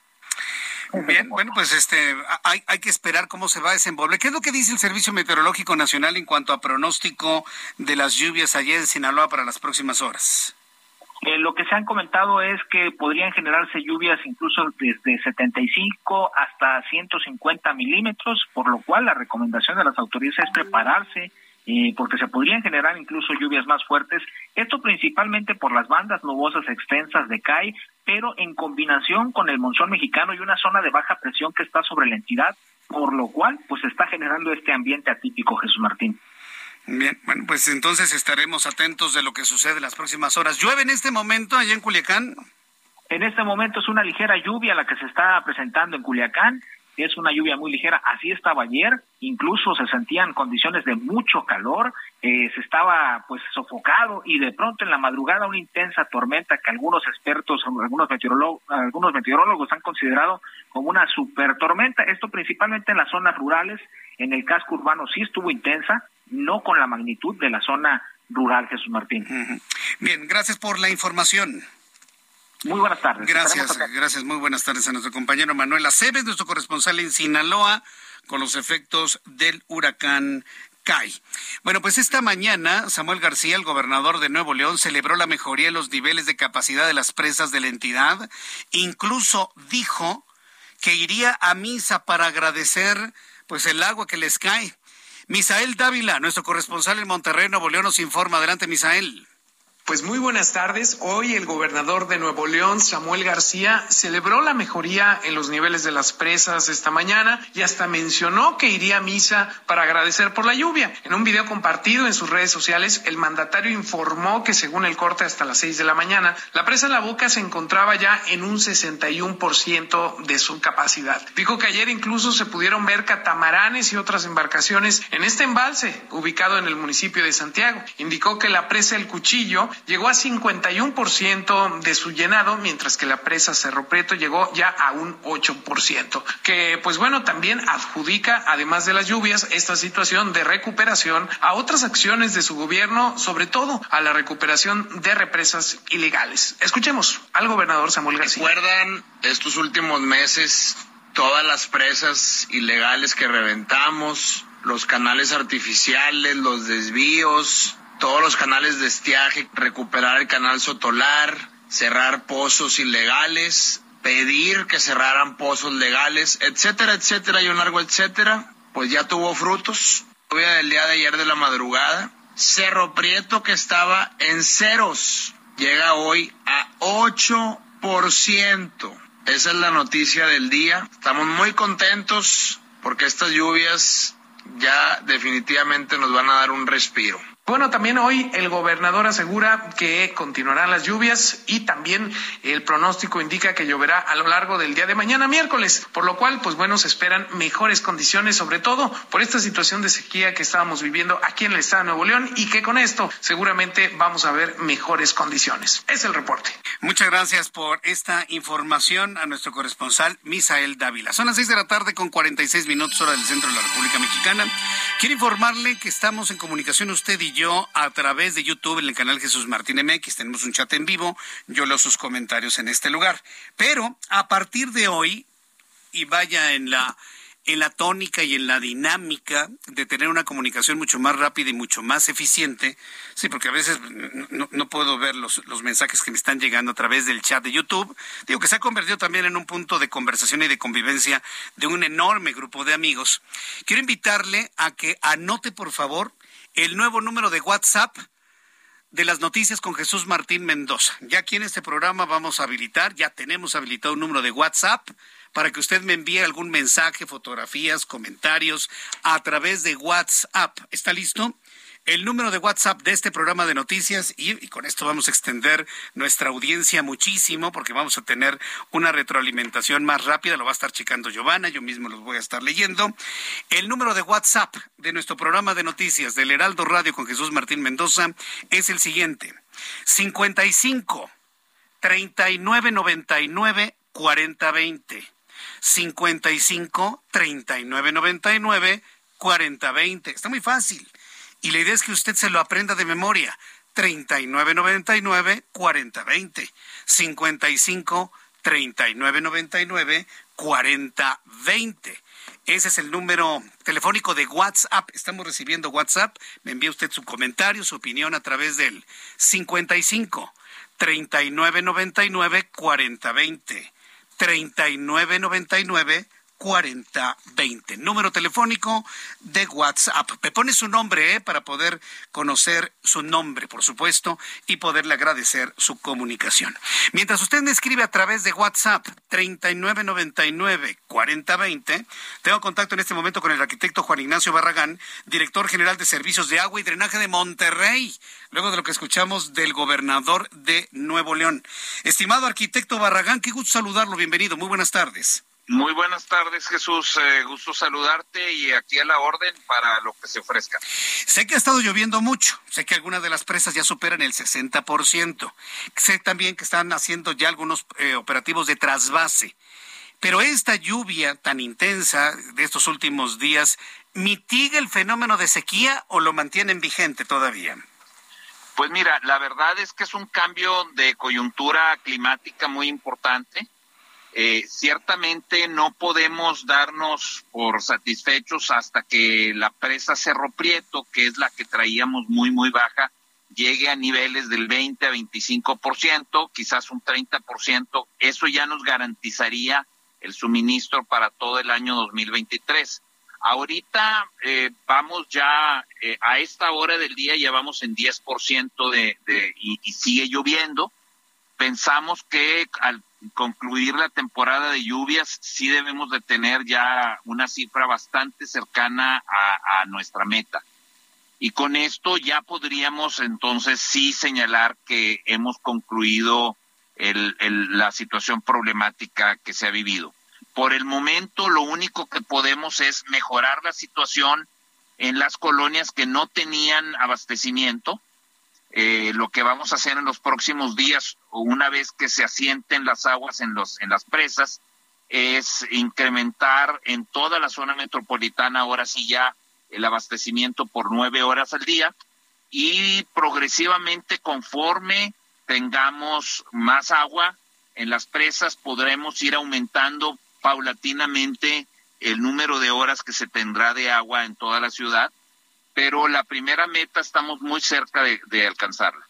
Bien, bueno, pues este, hay, hay que esperar cómo se va a desenvolver. ¿Qué es lo que dice el Servicio Meteorológico Nacional en cuanto a pronóstico de las lluvias allá en Sinaloa para las próximas horas? Eh, lo que se han comentado es que podrían generarse lluvias incluso desde 75 hasta 150 milímetros, por lo cual la recomendación de las autoridades es prepararse porque se podrían generar incluso lluvias más fuertes, esto principalmente por las bandas nubosas extensas de CAI, pero en combinación con el monzón mexicano y una zona de baja presión que está sobre la entidad, por lo cual pues está generando este ambiente atípico, Jesús Martín. Bien, bueno, pues entonces estaremos atentos de lo que sucede en las próximas horas. ¿Llueve en este momento allá en Culiacán? En este momento es una ligera lluvia la que se está presentando en Culiacán es una lluvia muy ligera. Así estaba ayer, incluso se sentían condiciones de mucho calor, eh, se estaba pues sofocado y de pronto en la madrugada una intensa tormenta que algunos expertos, algunos meteorólogos, algunos meteorólogos han considerado como una super tormenta. Esto principalmente en las zonas rurales, en el casco urbano sí estuvo intensa, no con la magnitud de la zona rural, Jesús Martín. Bien, gracias por la información. Muy buenas tardes. Gracias, gracias. Muy buenas tardes a nuestro compañero Manuel Aceves, nuestro corresponsal en Sinaloa, con los efectos del huracán Kai. Bueno, pues esta mañana Samuel García, el gobernador de Nuevo León, celebró la mejoría en los niveles de capacidad de las presas de la entidad. Incluso dijo que iría a misa para agradecer pues el agua que les cae. Misael Dávila, nuestro corresponsal en Monterrey, Nuevo León, nos informa. Adelante, Misael. Pues muy buenas tardes. Hoy el gobernador de Nuevo León, Samuel García, celebró la mejoría en los niveles de las presas esta mañana y hasta mencionó que iría a misa para agradecer por la lluvia. En un video compartido en sus redes sociales, el mandatario informó que según el corte hasta las seis de la mañana, la presa La Boca se encontraba ya en un 61% de su capacidad. Dijo que ayer incluso se pudieron ver catamaranes y otras embarcaciones en este embalse ubicado en el municipio de Santiago. Indicó que la presa El Cuchillo llegó a 51% de su llenado, mientras que la presa Cerro Prieto llegó ya a un 8%, que pues bueno, también adjudica, además de las lluvias, esta situación de recuperación a otras acciones de su gobierno, sobre todo a la recuperación de represas ilegales. Escuchemos al gobernador Samuel García. ¿Recuerdan estos últimos meses todas las presas ilegales que reventamos? los canales artificiales, los desvíos, todos los canales de estiaje, recuperar el canal Sotolar, cerrar pozos ilegales, pedir que cerraran pozos legales, etcétera, etcétera, y un largo etcétera, pues ya tuvo frutos. Del día de ayer de la madrugada. Cerro Prieto que estaba en ceros, llega hoy a 8%. Esa es la noticia del día. Estamos muy contentos porque estas lluvias ya definitivamente nos van a dar un respiro. Bueno, también hoy el gobernador asegura que continuarán las lluvias y también el pronóstico indica que lloverá a lo largo del día de mañana miércoles, por lo cual, pues bueno, se esperan mejores condiciones, sobre todo por esta situación de sequía que estábamos viviendo aquí en el estado de Nuevo León y que con esto seguramente vamos a ver mejores condiciones. Es el reporte. Muchas gracias por esta información a nuestro corresponsal Misael Dávila. Son las seis de la tarde con 46 minutos hora del centro de la República Mexicana. Quiero informarle que estamos en comunicación usted y yo a través de YouTube en el canal Jesús Martín MX. Tenemos un chat en vivo. Yo leo sus comentarios en este lugar. Pero a partir de hoy, y vaya en la en la tónica y en la dinámica de tener una comunicación mucho más rápida y mucho más eficiente. Sí, porque a veces no, puedo ver los, los, mensajes que me están llegando a través del chat de YouTube. Digo que se ha convertido también en un punto de conversación y de convivencia de un enorme grupo de amigos. Quiero invitarle a que anote, por favor, el nuevo número de WhatsApp de las noticias con Jesús Martín Mendoza. Ya aquí en este programa vamos a habilitar, ya tenemos habilitado un número de WhatsApp para que usted me envíe algún mensaje, fotografías, comentarios a través de WhatsApp. ¿Está listo? El número de WhatsApp de este programa de noticias y, con esto vamos a extender nuestra audiencia muchísimo porque vamos a tener una retroalimentación más rápida, lo va a estar checando Giovanna, yo mismo los voy a estar leyendo. El número de WhatsApp de nuestro programa de noticias del Heraldo Radio con Jesús Martín Mendoza es el siguiente: 55 39 99 40 20. 55 39 99 40 20. Está muy fácil. Y la idea es que usted se lo aprenda de memoria. 3999 4020 55 3999 4020. Ese es el número telefónico de WhatsApp. Estamos recibiendo WhatsApp. Me envía usted su comentario, su opinión a través del 55 3999 4020 3999 4020. Número telefónico de WhatsApp. Me pone su nombre ¿eh? para poder conocer su nombre, por supuesto, y poderle agradecer su comunicación. Mientras usted me escribe a través de WhatsApp 3999-4020, tengo contacto en este momento con el arquitecto Juan Ignacio Barragán, director general de Servicios de Agua y Drenaje de Monterrey, luego de lo que escuchamos del gobernador de Nuevo León. Estimado arquitecto Barragán, qué gusto saludarlo. Bienvenido. Muy buenas tardes. Muy buenas tardes, Jesús. Eh, gusto saludarte y aquí a la orden para lo que se ofrezca. Sé que ha estado lloviendo mucho. Sé que algunas de las presas ya superan el 60%. Sé también que están haciendo ya algunos eh, operativos de trasvase. Pero esta lluvia tan intensa de estos últimos días, ¿mitiga el fenómeno de sequía o lo mantienen vigente todavía? Pues mira, la verdad es que es un cambio de coyuntura climática muy importante eh, ciertamente no podemos darnos por satisfechos hasta que la presa Cerro Prieto, que es la que traíamos muy, muy baja, llegue a niveles del 20 a 25%, quizás un 30%. Eso ya nos garantizaría el suministro para todo el año 2023. Ahorita eh, vamos ya eh, a esta hora del día ya vamos en 10% de, de y, y sigue lloviendo. Pensamos que al concluir la temporada de lluvias, sí debemos de tener ya una cifra bastante cercana a, nuestra meta. Y con esto ya podríamos entonces sí señalar que hemos concluido la situación problemática que se ha vivido. Por el momento, lo único que podemos es mejorar la situación en las colonias que no tenían abastecimiento, eh, lo que vamos a hacer en los próximos días, una vez que se asienten las aguas en, los, en las presas, es incrementar en toda la zona metropolitana, ahora sí ya, el abastecimiento por nueve horas al día y progresivamente conforme tengamos más agua en las presas podremos ir aumentando paulatinamente el número de horas que se tendrá de agua en toda la ciudad pero la primera meta estamos muy cerca de, alcanzarla.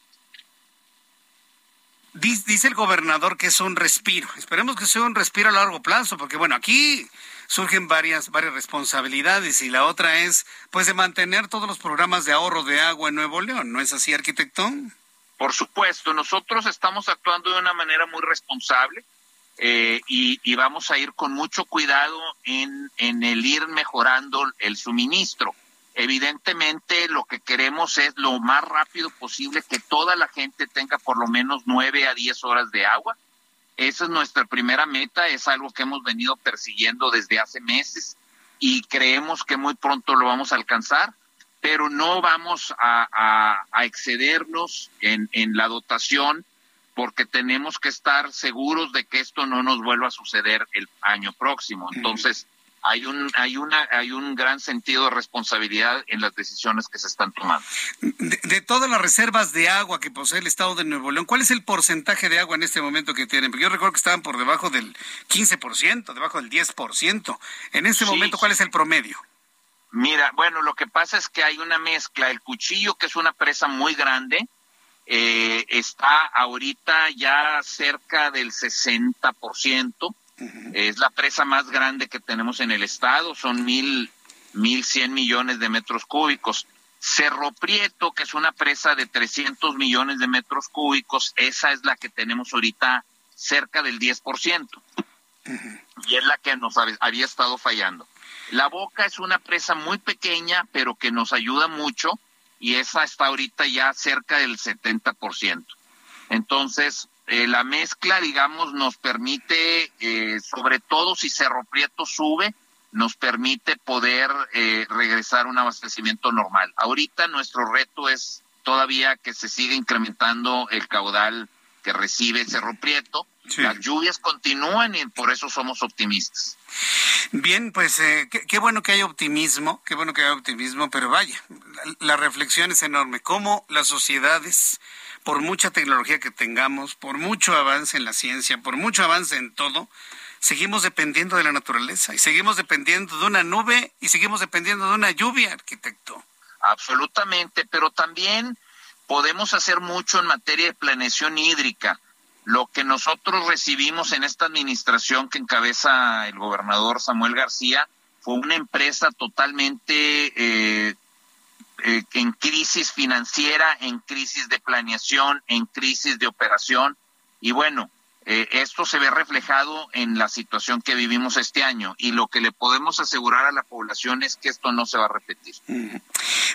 Dice el gobernador que es un respiro. Esperemos que sea un respiro a largo plazo, porque bueno, aquí surgen varias, varias responsabilidades y la otra es pues de mantener todos los programas de ahorro de agua en Nuevo León. ¿No es así, arquitecto? Por supuesto, nosotros estamos actuando de una manera muy responsable eh, y, y, vamos a ir con mucho cuidado en, en el ir mejorando el suministro. Evidentemente lo que queremos es lo más rápido posible que toda la gente tenga por lo menos nueve a diez horas de agua. Esa es nuestra primera meta, es algo que hemos venido persiguiendo desde hace meses y creemos que muy pronto lo vamos a alcanzar, pero no vamos a, excedernos en, en la dotación porque tenemos que estar seguros de que esto no nos vuelva a suceder el año próximo. Entonces, hay un hay una hay un gran sentido de responsabilidad en las decisiones que se están tomando. De, todas las reservas de agua que posee el Estado de Nuevo León, ¿cuál es el porcentaje de agua en este momento que tienen? Porque yo recuerdo que estaban por debajo del 15%, debajo del 10%. En este momento, ¿cuál es el promedio? Mira, bueno, lo que pasa es que hay una mezcla. El cuchillo, que es una presa muy grande, eh, está ahorita ya cerca del 60%. Es la presa más grande que tenemos en el estado, son mil, mil cien millones de metros cúbicos. Cerro Prieto, que es una presa de 300 millones de metros cúbicos, esa es la que tenemos ahorita cerca del 10%. Y es la que nos había estado fallando. La Boca es una presa muy pequeña, pero que nos ayuda mucho, y esa está ahorita ya cerca del 70%. Entonces, eh, la mezcla, digamos, nos permite, eh, sobre todo si Cerro Prieto sube, nos permite poder eh, regresar a un abastecimiento normal. Ahorita nuestro reto es todavía que se siga incrementando el caudal que recibe Cerro Prieto. Las lluvias continúan y por eso somos optimistas. Bien, pues qué, bueno que hay optimismo, qué bueno que hay optimismo, pero vaya, la reflexión es enorme. ¿Cómo las sociedades por mucha tecnología que tengamos, por mucho avance en la ciencia, por mucho avance en todo, seguimos dependiendo de la naturaleza y seguimos dependiendo de una nube y seguimos dependiendo de una lluvia, arquitecto. Absolutamente, pero también podemos hacer mucho en materia de planeación hídrica. Lo que nosotros recibimos en esta administración que encabeza el gobernador Samuel García fue una empresa totalmente eh, eh, en crisis financiera, en crisis de planeación, en crisis de operación. Y bueno, eh, esto se ve reflejado en la situación que vivimos este año y lo que le podemos asegurar a la población es que esto no se va a repetir.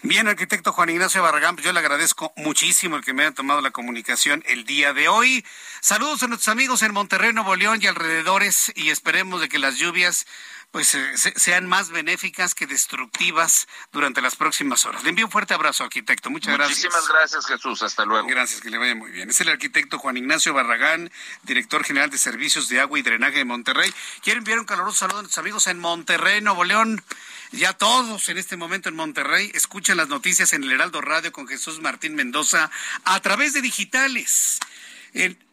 Bien, arquitecto Juan Ignacio Barragán, pues yo le agradezco muchísimo el que me haya tomado la comunicación el día de hoy. Saludos a nuestros amigos en Monterrey, Nuevo León y alrededores y esperemos de que las lluvias pues eh, sean más benéficas que destructivas durante las próximas horas. Le envío un fuerte abrazo, arquitecto. Muchas gracias. Muchísimas gracias, Jesús. Hasta luego. Gracias, que le vaya muy bien. Es el arquitecto Juan Ignacio Barragán, director general de Servicios de Agua y Drenaje de Monterrey. Quiero enviar un caluroso saludo a nuestros amigos en Monterrey, Nuevo León. Ya todos en este momento en Monterrey escuchan las noticias en el Heraldo Radio con Jesús Martín Mendoza a través de digitales.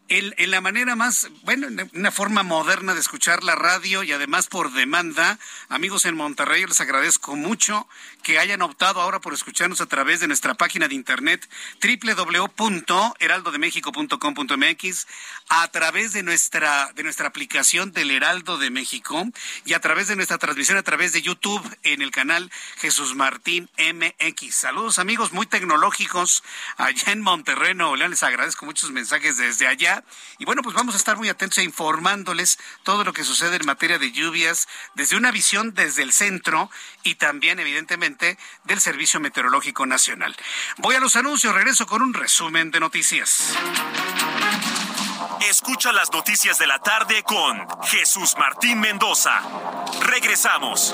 En, en, la manera más, bueno, una forma moderna de escuchar la radio y además por demanda. Amigos en Monterrey, les agradezco mucho que hayan optado ahora por escucharnos a través de nuestra página de internet www.heraldodemexico.com.mx, a través de nuestra, de nuestra aplicación del Heraldo de México y a través de nuestra transmisión a través de YouTube en el canal Jesús Martín MX. Saludos amigos muy tecnológicos allá en Monterrey, Nuevo León. Les agradezco muchos mensajes desde allá y bueno, pues vamos a estar muy atentos e informándoles todo lo que sucede en materia de lluvias desde una visión desde el centro y también, evidentemente, del Servicio Meteorológico Nacional. Voy a los anuncios, regreso con un resumen de noticias. Escucha las noticias de la tarde con Jesús Martín Mendoza. Regresamos.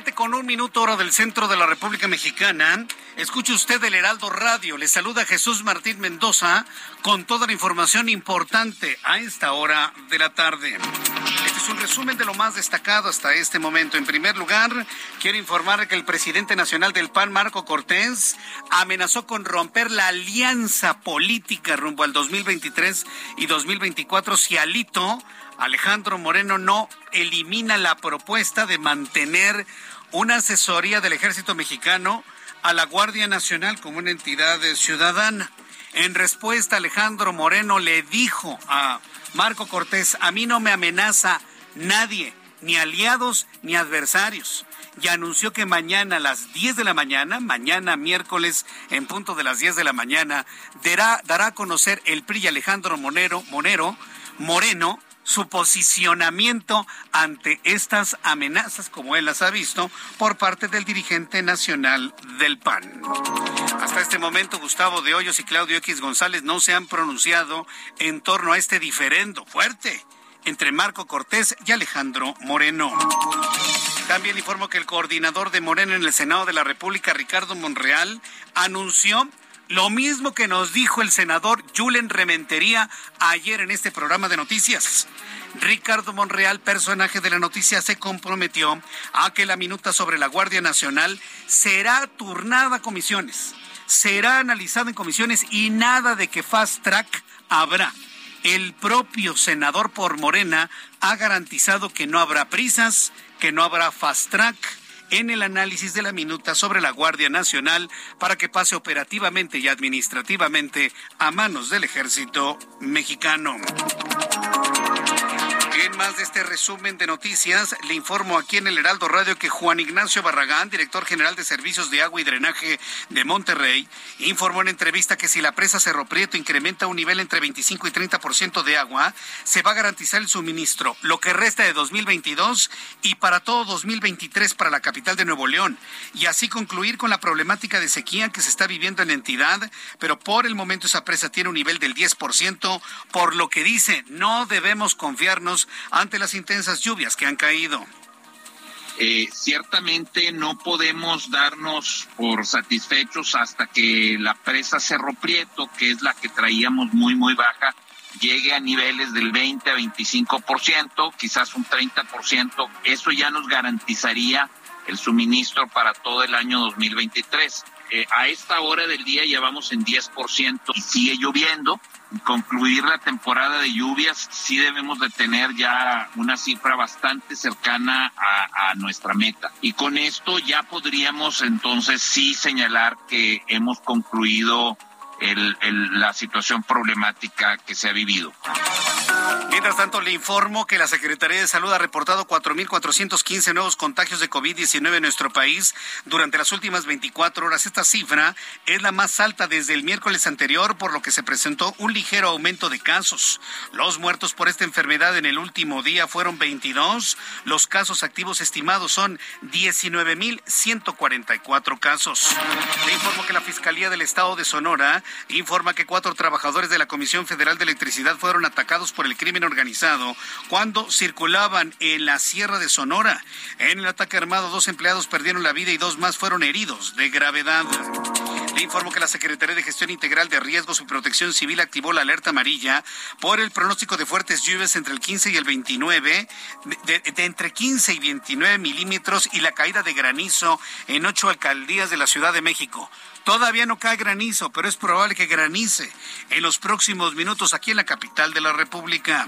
Siete con un minuto hora del centro de la República Mexicana. Escuche usted el Heraldo Radio. Le saluda Jesús Martín Mendoza con toda la información importante a esta hora de la tarde. Este es un resumen de lo más destacado hasta este momento. En primer lugar, quiero informar que el presidente nacional del PAN, Marco Cortés, amenazó con romper la alianza política rumbo al 2023 y 2024 si Alito Alejandro Moreno no elimina la propuesta de mantener una asesoría del ejército mexicano a la Guardia Nacional como una entidad ciudadana. En respuesta, Alejandro Moreno le dijo a Marco Cortés, a mí no me amenaza nadie, ni aliados ni adversarios. Y anunció que mañana a las 10 de la mañana, mañana miércoles en punto de las 10 de la mañana, dará, a conocer el PRI Alejandro Monero, Monero, Moreno su posicionamiento ante estas amenazas, como él las ha visto, por parte del dirigente nacional del PAN. Hasta este momento, Gustavo de Hoyos y Claudio X González no se han pronunciado en torno a este diferendo fuerte entre Marco Cortés y Alejandro Moreno. También informo que el coordinador de Moreno en el Senado de la República, Ricardo Monreal, anunció lo mismo que nos dijo el senador Julen Rementería ayer en este programa de noticias. Ricardo Monreal, personaje de la noticia, se comprometió a que la minuta sobre la Guardia Nacional será turnada a comisiones, será analizada en comisiones y nada de que fast track habrá. El propio senador por Morena ha garantizado que no habrá prisas, que no habrá fast track en el análisis de la minuta sobre la Guardia Nacional para que pase operativamente y administrativamente a manos del ejército mexicano. Más de este resumen de noticias, le informo aquí en el Heraldo Radio que Juan Ignacio Barragán, director general de Servicios de Agua y Drenaje de Monterrey, informó en entrevista que si la presa Cerro Prieto incrementa un nivel entre 25 y 30% de agua, se va a garantizar el suministro, lo que resta de 2022 y para todo 2023 para la capital de Nuevo León, y así concluir con la problemática de sequía que se está viviendo en la entidad, pero por el momento esa presa tiene un nivel del 10%, por lo que dice, no debemos confiarnos ante las intensas lluvias que han caído. Eh, ciertamente no podemos darnos por satisfechos hasta que la presa Cerro Prieto, que es la que traíamos muy, muy baja, llegue a niveles del 20 a 25%, quizás un 30%. Eso ya nos garantizaría el suministro para todo el año 2023. Eh, a esta hora del día ya vamos en 10% y sigue lloviendo. Concluir la temporada de lluvias, sí debemos de tener ya una cifra bastante cercana a, a nuestra meta. Y con esto ya podríamos entonces sí señalar que hemos concluido el, el, la situación problemática que se ha vivido. Mientras tanto, le informo que la Secretaría de Salud ha reportado 4.415 nuevos contagios de COVID-19 en nuestro país durante las últimas 24 horas. Esta cifra es la más alta desde el miércoles anterior, por lo que se presentó un ligero aumento de casos. Los muertos por esta enfermedad en el último día fueron 22. Los casos activos estimados son 19.144 casos. Le informo que la Fiscalía del Estado de Sonora informa que cuatro trabajadores de la Comisión Federal de Electricidad fueron atacados por el crimen organizado cuando circulaban en la Sierra de Sonora. En el ataque armado, dos empleados perdieron la vida y dos más fueron heridos de gravedad. Informo que la Secretaría de Gestión Integral de Riesgos y Protección Civil activó la alerta amarilla por el pronóstico de fuertes lluvias entre el 15 y el 29, de, de entre 15 y 29 milímetros y la caída de granizo en ocho alcaldías de la Ciudad de México. Todavía no cae granizo, pero es probable que granice en los próximos minutos aquí en la capital de la República.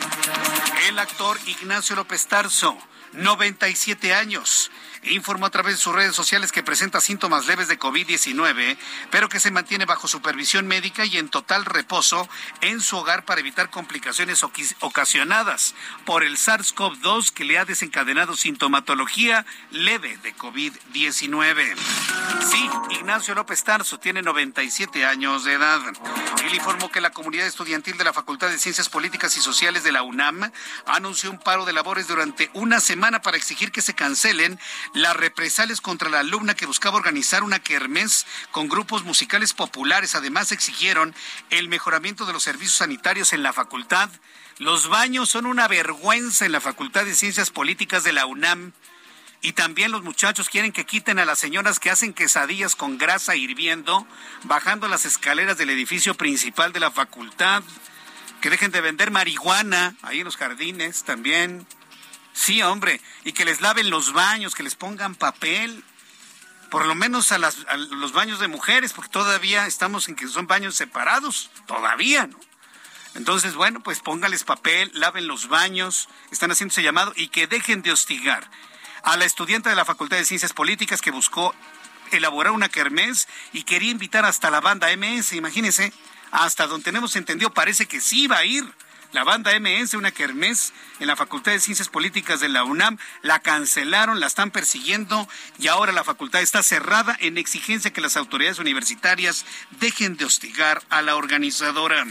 El actor Ignacio López Tarso, 97 años informó a través de sus redes sociales que presenta síntomas leves de COVID-19, pero que se mantiene bajo supervisión médica y en total reposo en su hogar para evitar complicaciones ocasionadas por el SARS-CoV-2 que le ha desencadenado sintomatología leve de COVID-19. Sí, Ignacio López Tarso tiene 97 años de edad. Él informó que la comunidad estudiantil de la Facultad de Ciencias Políticas y Sociales de la UNAM anunció un paro de labores durante una semana para exigir que se cancelen las represalias contra la alumna que buscaba organizar una kermés con grupos musicales populares. Además, exigieron el mejoramiento de los servicios sanitarios en la facultad. Los baños son una vergüenza en la Facultad de Ciencias Políticas de la UNAM. Y también los muchachos quieren que quiten a las señoras que hacen quesadillas con grasa hirviendo, bajando las escaleras del edificio principal de la facultad. Que dejen de vender marihuana ahí en los jardines también. Sí, hombre, y que les laven los baños, que les pongan papel, por lo menos a, las, a los baños de mujeres, porque todavía estamos en que son baños separados, todavía, ¿no? Entonces, bueno, pues póngales papel, laven los baños, están haciendo ese llamado y que dejen de hostigar a la estudiante de la Facultad de Ciencias Políticas que buscó elaborar una kermés y quería invitar hasta la banda MS, imagínense, hasta donde tenemos entendido parece que sí iba a ir la banda MS, una kermés en la Facultad de Ciencias Políticas de la UNAM, la cancelaron, la están persiguiendo y ahora la facultad está cerrada en exigencia que las autoridades universitarias dejen de hostigar a la organizadora.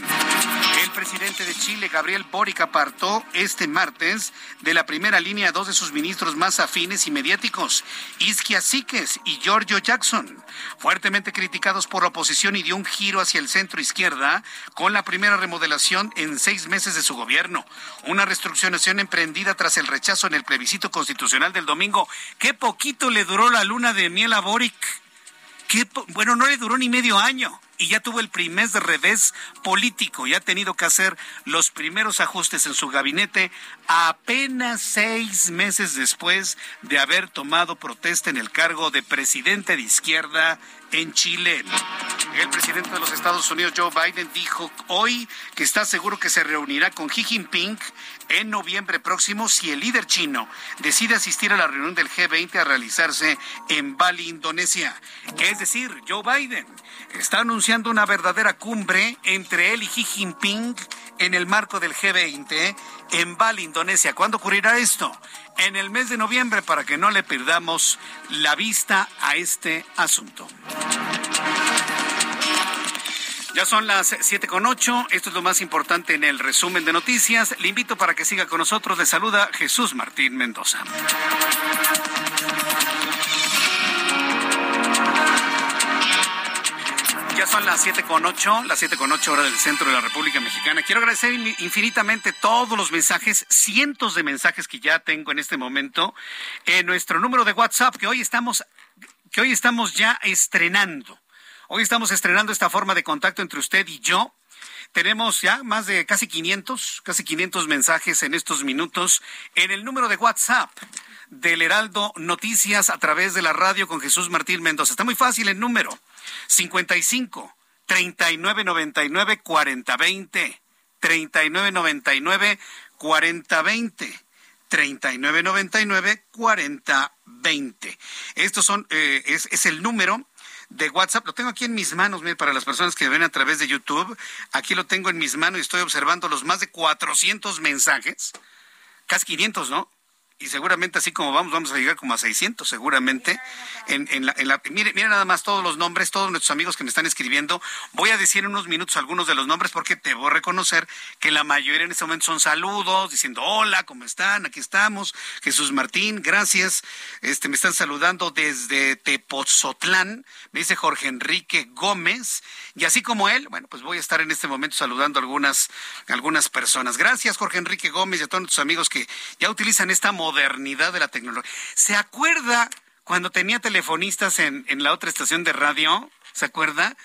El presidente de Chile, Gabriel Boric, apartó este martes de la primera línea a dos de sus ministros más afines y mediáticos, Isquia Síquez y Giorgio Jackson, fuertemente criticados por la oposición y dio un giro hacia el centro izquierda con la primera remodelación en seis meses de su gobierno. Una reestructuración emprendida tras el rechazo en el plebiscito constitucional del domingo. Qué poquito le duró la luna de miel a Boric. Bueno, no le duró ni medio año y ya tuvo el primer revés político y ha tenido que hacer los primeros ajustes en su gabinete apenas seis meses después de haber tomado protesta en el cargo de presidente de izquierda en Chile. El presidente de los Estados Unidos, Joe Biden, dijo hoy que está seguro que se reunirá con Xi Jinping en noviembre próximo si el líder chino decide asistir a la reunión del G20 a realizarse en Bali, Indonesia. Es decir, Joe Biden está anunciando una verdadera cumbre entre él y Xi Jinping en el marco del G20 en Bali, Indonesia. ¿Cuándo ocurrirá esto? En el mes de noviembre para que no le perdamos la vista a este asunto. Ya son las siete con ocho. Esto es lo más importante en el resumen de noticias. Le invito para que siga con nosotros. Le saluda Jesús Martín Mendoza. Ya son las siete con ocho, las siete con ocho horas del centro de la República Mexicana. Quiero agradecer infinitamente todos los mensajes, cientos de mensajes que ya tengo en este momento en nuestro número de WhatsApp que hoy estamos, que hoy estamos ya estrenando. Hoy estamos estrenando esta forma de contacto entre usted y yo. Tenemos ya más de casi 500, casi 500 mensajes en estos minutos en el número de WhatsApp del Heraldo Noticias a través de la radio con Jesús Martín Mendoza. Está muy fácil el número. 55 3999 4020 3999 4020 3999 4020. Estos son eh, es, es el número de WhatsApp. Lo tengo aquí en mis manos, mire, para las personas que ven a través de YouTube. Aquí lo tengo en mis manos y estoy observando los más de 400 mensajes. Casi 500, ¿no? Y seguramente así como vamos, vamos a llegar como a 600 seguramente. En, en, la, en la, mire, mire nada más todos los nombres, todos nuestros amigos que me están escribiendo. Voy a decir en unos minutos algunos de los nombres porque te voy a reconocer que la mayoría en este momento son saludos, diciendo hola, ¿cómo están? Aquí estamos. Jesús Martín, gracias. Este, me están saludando desde Tepozotlán, me dice Jorge Enrique Gómez. Y así como él, bueno, pues voy a estar en este momento saludando a algunas, algunas personas. Gracias, Jorge Enrique Gómez y a todos nuestros amigos que ya utilizan esta modernidad de la tecnología. ¿Se acuerda cuando tenía telefonistas en, en la otra estación de radio? ¿Se acuerda?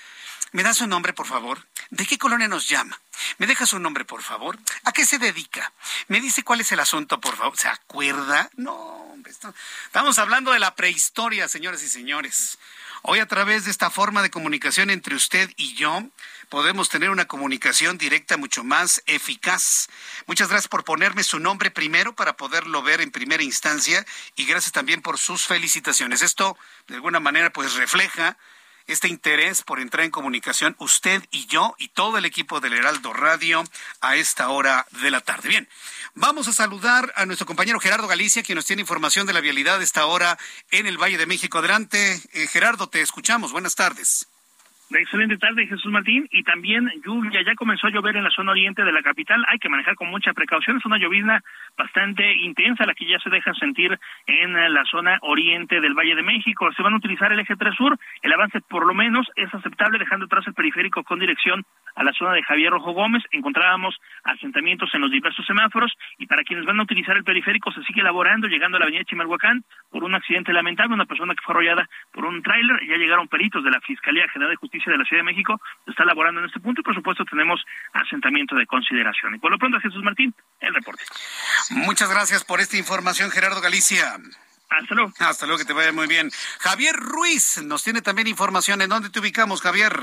¿Me da su nombre, por favor? ¿De qué colonia nos llama? ¿Me deja su nombre, por favor? ¿A qué se dedica? ¿Me dice cuál es el asunto, por favor? ¿Se acuerda? No, estamos hablando de la prehistoria, señores y señores. Hoy a través de esta forma de comunicación entre usted y yo, podemos tener una comunicación directa mucho más eficaz. Muchas gracias por ponerme su nombre primero para poderlo ver en primera instancia y gracias también por sus felicitaciones. Esto de alguna manera pues refleja este interés por entrar en comunicación usted y yo y todo el equipo del Heraldo Radio a esta hora de la tarde. Bien, vamos a saludar a nuestro compañero Gerardo Galicia, quien nos tiene información de la vialidad de esta hora en el Valle de México. Adelante, eh, Gerardo, te escuchamos. Buenas tardes. Excelente tarde, Jesús Martín. Y también lluvia. Ya comenzó a llover en la zona oriente de la capital. Hay que manejar con mucha precaución. Es una llovizna bastante intensa la que ya se deja sentir en la zona oriente del Valle de México. Se van a utilizar el eje 3 sur. El avance por lo menos es aceptable dejando atrás el periférico con dirección a la zona de Javier Rojo Gómez. Encontrábamos asentamientos en los diversos semáforos y para quienes van a utilizar el periférico se sigue elaborando llegando a la avenida Chimalhuacán por un accidente lamentable, una persona que fue arrollada por un tráiler. Ya llegaron peritos de la Fiscalía General de Justicia de la Ciudad de México está elaborando en este punto y por supuesto tenemos asentamiento de consideración. Y por lo pronto, Jesús Martín, el reporte. Muchas gracias por esta información, Gerardo Galicia. Hasta luego. Hasta luego, que te vaya muy bien. Javier Ruiz nos tiene también información. ¿En dónde te ubicamos, Javier?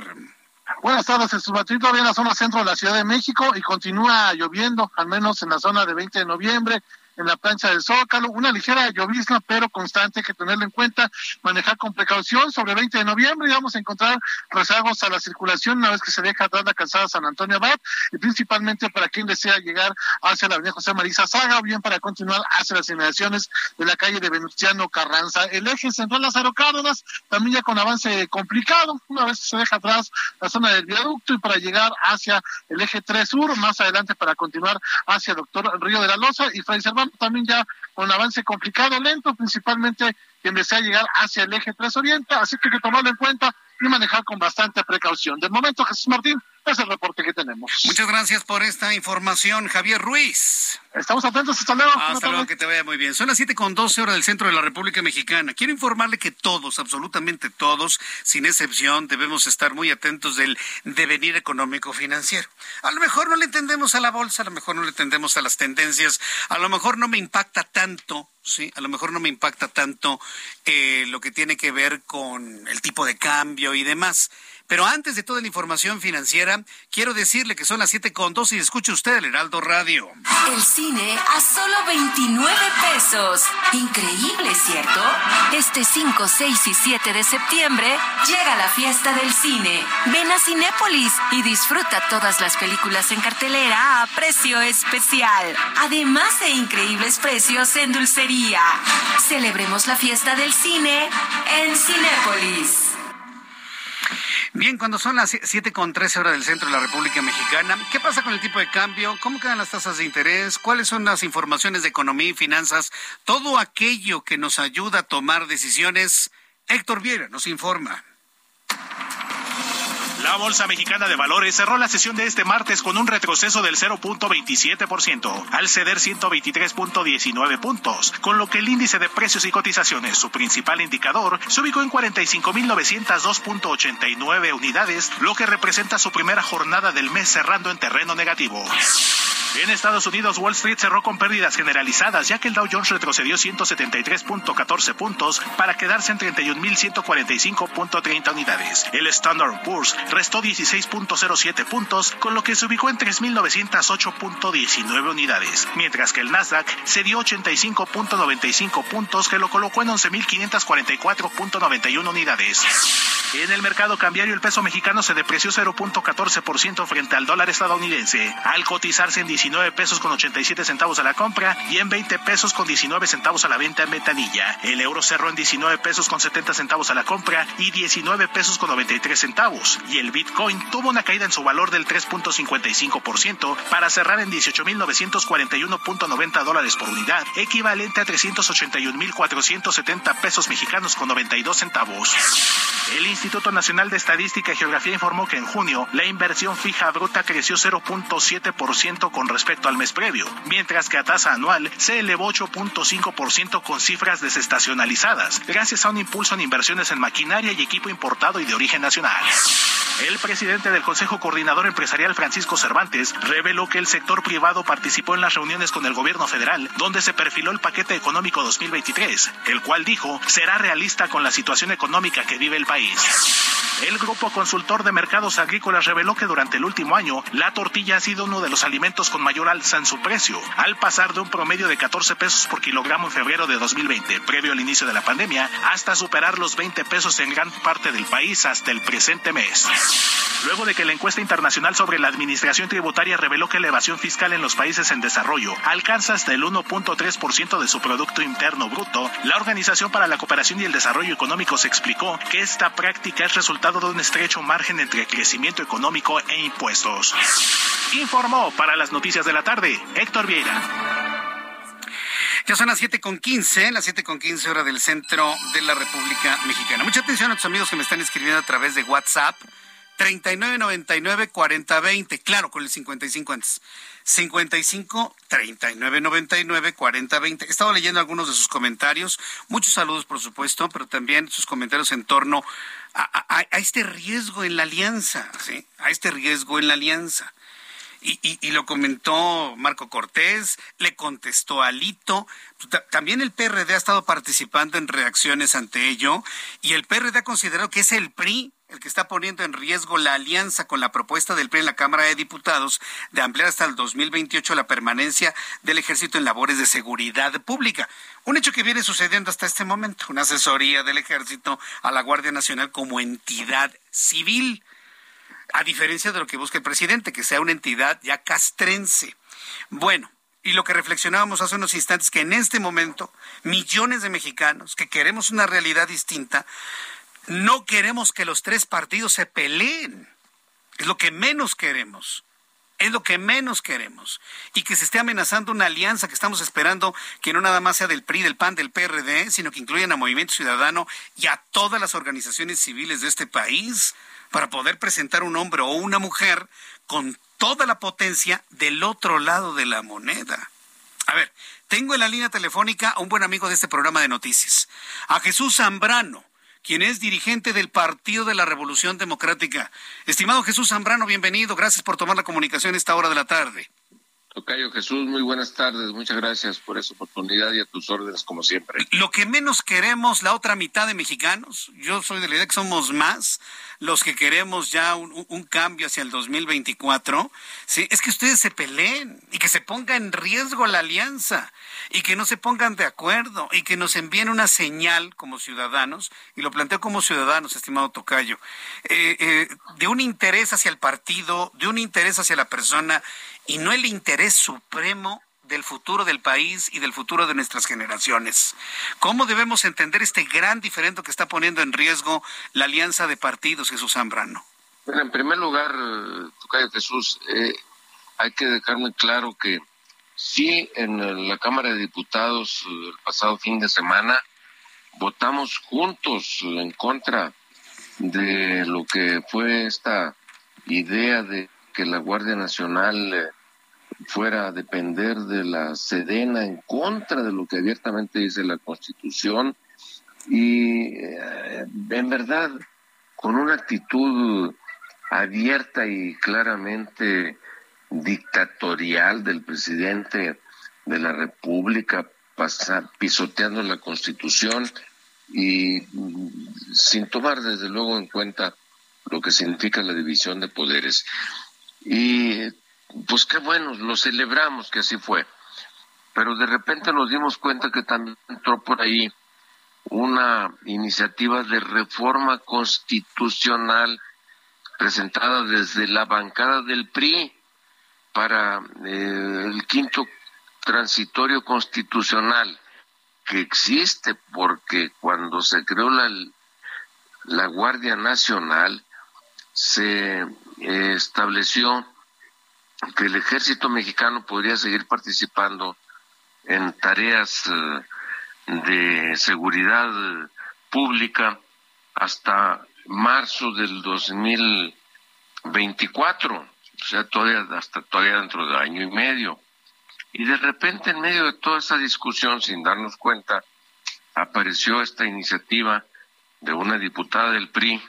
Buenas tardes, Jesús Martín, todavía en la zona centro de la Ciudad de México y continúa lloviendo, al menos en la zona de 20 de noviembre, en la plancha del Zócalo, una ligera llovizna pero constante, que tenerlo en cuenta, manejar con precaución sobre 20 de noviembre y vamos a encontrar rezagos a la circulación una vez que se deja atrás la calzada San Antonio Abad y principalmente para quien desea llegar hacia la avenida José Marisa Saga o bien para continuar hacia las inmediaciones de la calle de Venustiano Carranza. El eje central Lázaro Cárdenas también ya con avance complicado, una vez que se deja atrás la zona del viaducto y para llegar hacia el eje 3 sur, más adelante para continuar hacia Doctor Río de la Loza y Fray también ya con avance complicado, lento, principalmente quien desea llegar hacia el eje 3 Oriente, así que hay que tomarlo en cuenta y manejar con bastante precaución. De momento, Jesús Martín, es el reporte que tenemos. Muchas gracias por esta información, Javier Ruiz. Estamos atentos, hasta luego. Hasta luego, que te vaya muy bien. Son las siete con doce horas del centro de la República Mexicana. Quiero informarle que todos, absolutamente todos, sin excepción, debemos estar muy atentos del devenir económico financiero. A lo mejor no le entendemos a la bolsa, a lo mejor no le entendemos a las tendencias, a lo mejor no me impacta tanto sí, a lo mejor no me impacta tanto eh, lo que tiene que ver con el tipo de cambio y demás, Pero antes de toda la información financiera, quiero decirle que son las siete con dos y escuche usted el Heraldo Radio. El cine a solo 29 pesos. Increíble, ¿cierto? Este 5, 6 y 7 de septiembre llega la fiesta del cine. Ven a Cinépolis y disfruta todas las películas en cartelera a precio especial. Además de increíbles precios en dulcería. Celebremos la fiesta del cine en Cinépolis. Bien, cuando son las siete con trece horas del centro de la República Mexicana, ¿qué pasa con el tipo de cambio? ¿Cómo quedan las tasas de interés? ¿Cuáles son las informaciones de economía y finanzas? Todo aquello que nos ayuda a tomar decisiones. Héctor Viera nos informa. La Bolsa Mexicana de Valores cerró la sesión de este martes con un retroceso del 0.27%, al ceder 123.19 puntos, con lo que el índice de precios y cotizaciones, su principal indicador, se ubicó en 45.902.89 unidades, lo que representa su primera jornada del mes cerrando en terreno negativo. En Estados Unidos, Wall Street cerró con pérdidas generalizadas, ya que el Dow Jones retrocedió 173.14 puntos para quedarse en 31.145.30 unidades. El Standard Poor's restó 16.07 puntos, con lo que se ubicó en 3.908.19 unidades, mientras que el Nasdaq cedió 85.95 puntos, que lo colocó en 11.544.91 unidades. En el mercado cambiario, el peso mexicano se depreció 0.14% frente al dólar estadounidense, al cotizarse en 19 pesos con 87 centavos a la compra y en 20 pesos con 19 centavos a la venta en ventanilla. El euro cerró en 19 pesos con 70 centavos a la compra y 19 pesos con 93 centavos. Y el Bitcoin tuvo una caída en su valor del 3.55% para cerrar en 18.941.90 dólares por unidad, equivalente a 381.470 pesos mexicanos con 92 centavos. El Instituto Nacional de Estadística y Geografía informó que en junio la inversión fija bruta creció 0.7% con respecto al mes previo, mientras que a tasa anual se elevó 8.5% con cifras desestacionalizadas, gracias a un impulso en inversiones en maquinaria y equipo importado y de origen nacional. El presidente del Consejo Coordinador Empresarial Francisco Cervantes reveló que el sector privado participó en las reuniones con el gobierno federal, donde se perfiló el paquete económico 2023, el cual dijo será realista con la situación económica que vive el país. El Grupo Consultor de Mercados Agrícolas reveló que durante el último año la tortilla ha sido uno de los alimentos con mayor alza en su precio, al pasar de un promedio de 14 pesos por kilogramo en febrero de 2020, previo al inicio de la pandemia, hasta superar los 20 pesos en gran parte del país hasta el presente mes. Luego de que la encuesta internacional sobre la administración tributaria reveló que la evasión fiscal en los países en desarrollo alcanza hasta el 1.3% de su Producto Interno Bruto, la Organización para la Cooperación y el Desarrollo Económico se explicó que esta práctica es resultado de un estrecho margen entre crecimiento económico e impuestos. Informó para las noticias de la tarde Héctor Vieira. Ya son las siete con quince, las siete con quince hora del centro de la República Mexicana. Mucha atención a tus amigos que me están escribiendo a través de WhatsApp. 3999-4020, claro, con el 55 antes. 55 3999 4020. He estado leyendo algunos de sus comentarios. Muchos saludos, por supuesto, pero también sus comentarios en torno a, a, a este riesgo en la alianza, ¿sí? A este riesgo en la alianza. Y, y, y, lo comentó Marco Cortés, le contestó Alito. También el PRD ha estado participando en reacciones ante ello y el PRD ha considerado que es el PRI el que está poniendo en riesgo la alianza con la propuesta del PRI en la Cámara de Diputados de ampliar hasta el 2028 la permanencia del ejército en labores de seguridad pública. Un hecho que viene sucediendo hasta este momento, una asesoría del ejército a la Guardia Nacional como entidad civil a diferencia de lo que busca el presidente, que sea una entidad ya castrense. Bueno, y lo que reflexionábamos hace unos instantes, que en este momento millones de mexicanos que queremos una realidad distinta, no queremos que los tres partidos se peleen. Es lo que menos queremos. Es lo que menos queremos. Y que se esté amenazando una alianza que estamos esperando que no nada más sea del PRI, del PAN, del PRD, sino que incluyan a Movimiento Ciudadano y a todas las organizaciones civiles de este país para poder presentar un hombre o una mujer con toda la potencia del otro lado de la moneda. A ver, tengo en la línea telefónica a un buen amigo de este programa de noticias, a Jesús Zambrano, quien es dirigente del Partido de la Revolución Democrática. Estimado Jesús Zambrano, bienvenido. Gracias por tomar la comunicación a esta hora de la tarde. Tocayo Jesús, muy buenas tardes. Muchas gracias por esa oportunidad y a tus órdenes, como siempre. Lo que menos queremos, la otra mitad de mexicanos, yo soy de la idea que somos más los que queremos ya un, cambio hacia el 2024, ¿sí? es que ustedes se peleen y que se ponga en riesgo la alianza y que no se pongan de acuerdo y que nos envíen una señal como ciudadanos, y lo planteo como ciudadanos, estimado Tocayo, eh, eh, de un interés hacia el partido, de un interés hacia la persona y no el interés supremo del futuro del país y del futuro de nuestras generaciones. ¿Cómo debemos entender este gran diferendo que está poniendo en riesgo la alianza de partidos, Jesús Zambrano? Bueno, en primer lugar, Tocayo Jesús, eh, hay que dejar muy claro que sí, en la Cámara de Diputados el pasado fin de semana votamos juntos en contra de lo que fue esta idea de que la Guardia Nacional eh, fuera a depender de la Sedena en contra de lo que abiertamente dice la Constitución y eh, en verdad con una actitud abierta y claramente dictatorial del presidente de la República, pisoteando la Constitución y mm, sin tomar desde luego en cuenta lo que significa la división de poderes. Y pues qué bueno, lo celebramos que así fue. Pero de repente nos dimos cuenta que también entró por ahí una iniciativa de reforma constitucional presentada desde la bancada del PRI para eh, el quinto transitorio constitucional que existe porque cuando se creó la, la Guardia Nacional se estableció que el ejército mexicano podría seguir participando en tareas eh, de seguridad pública hasta marzo del 2024, o sea, todavía hasta todavía dentro de año y medio. Y de repente en medio de toda esa discusión, sin darnos cuenta, apareció esta iniciativa de una diputada del PRI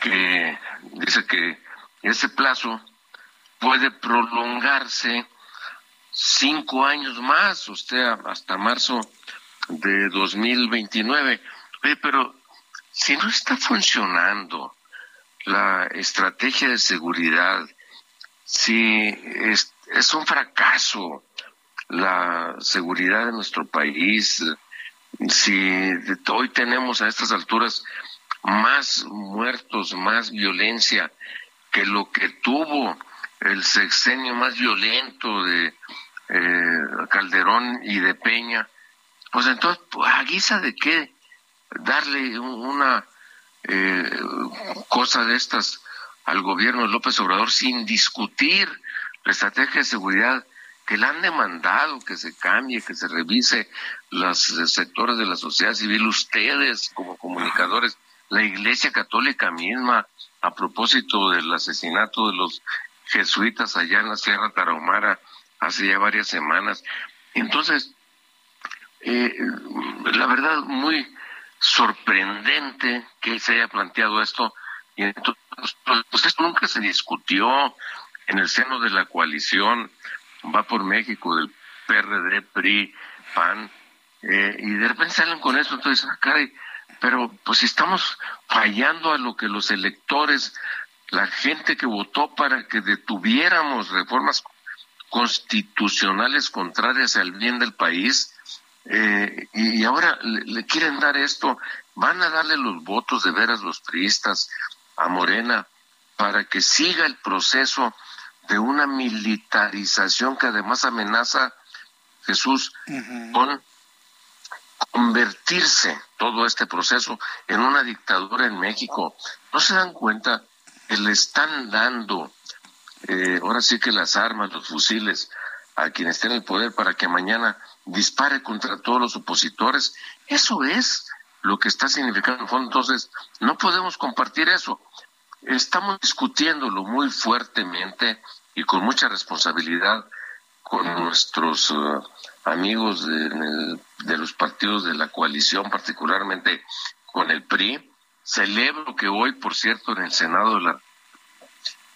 que dice que ese plazo puede prolongarse cinco años más, o sea, hasta marzo de 2029. Oye, pero si no está funcionando la estrategia de seguridad, si es, es un fracaso la seguridad de nuestro país, si hoy tenemos a estas alturas más muertos, más violencia que lo que tuvo el sexenio más violento de eh, Calderón y de Peña, pues entonces, pues, ¿a guisa de qué darle una eh, cosa de estas al gobierno de López Obrador sin discutir la estrategia de seguridad que le han demandado que se cambie, que se revise los sectores de la sociedad civil, ustedes como comunicadores, la Iglesia Católica misma, a propósito del asesinato de los jesuitas allá en la Sierra Tarahumara hace ya varias semanas. Entonces, eh, la verdad, muy sorprendente que se haya planteado esto. Y entonces, pues esto nunca se discutió en el seno de la coalición Va por México del PRD, PRI, PAN, eh, y de repente salen con eso, entonces, ah, pero pues estamos fallando a lo que los electores la gente que votó para que detuviéramos reformas constitucionales contrarias al bien del país, eh, y, ahora le, quieren dar esto, van a darle los votos de veras los priistas a Morena para que siga el proceso de una militarización que además amenaza Jesús con convertirse todo este proceso en una dictadura en México. ¿No se dan cuenta le están dando, eh, ahora sí que las armas, los fusiles, a quien esté en el poder para que mañana dispare contra todos los opositores. Eso es lo que está significando en fondo. Entonces, no podemos compartir eso. Estamos discutiéndolo muy fuertemente y con mucha responsabilidad con nuestros eh, amigos de, los partidos de la coalición, particularmente con el PRI, Celebro que hoy, por cierto, en el Senado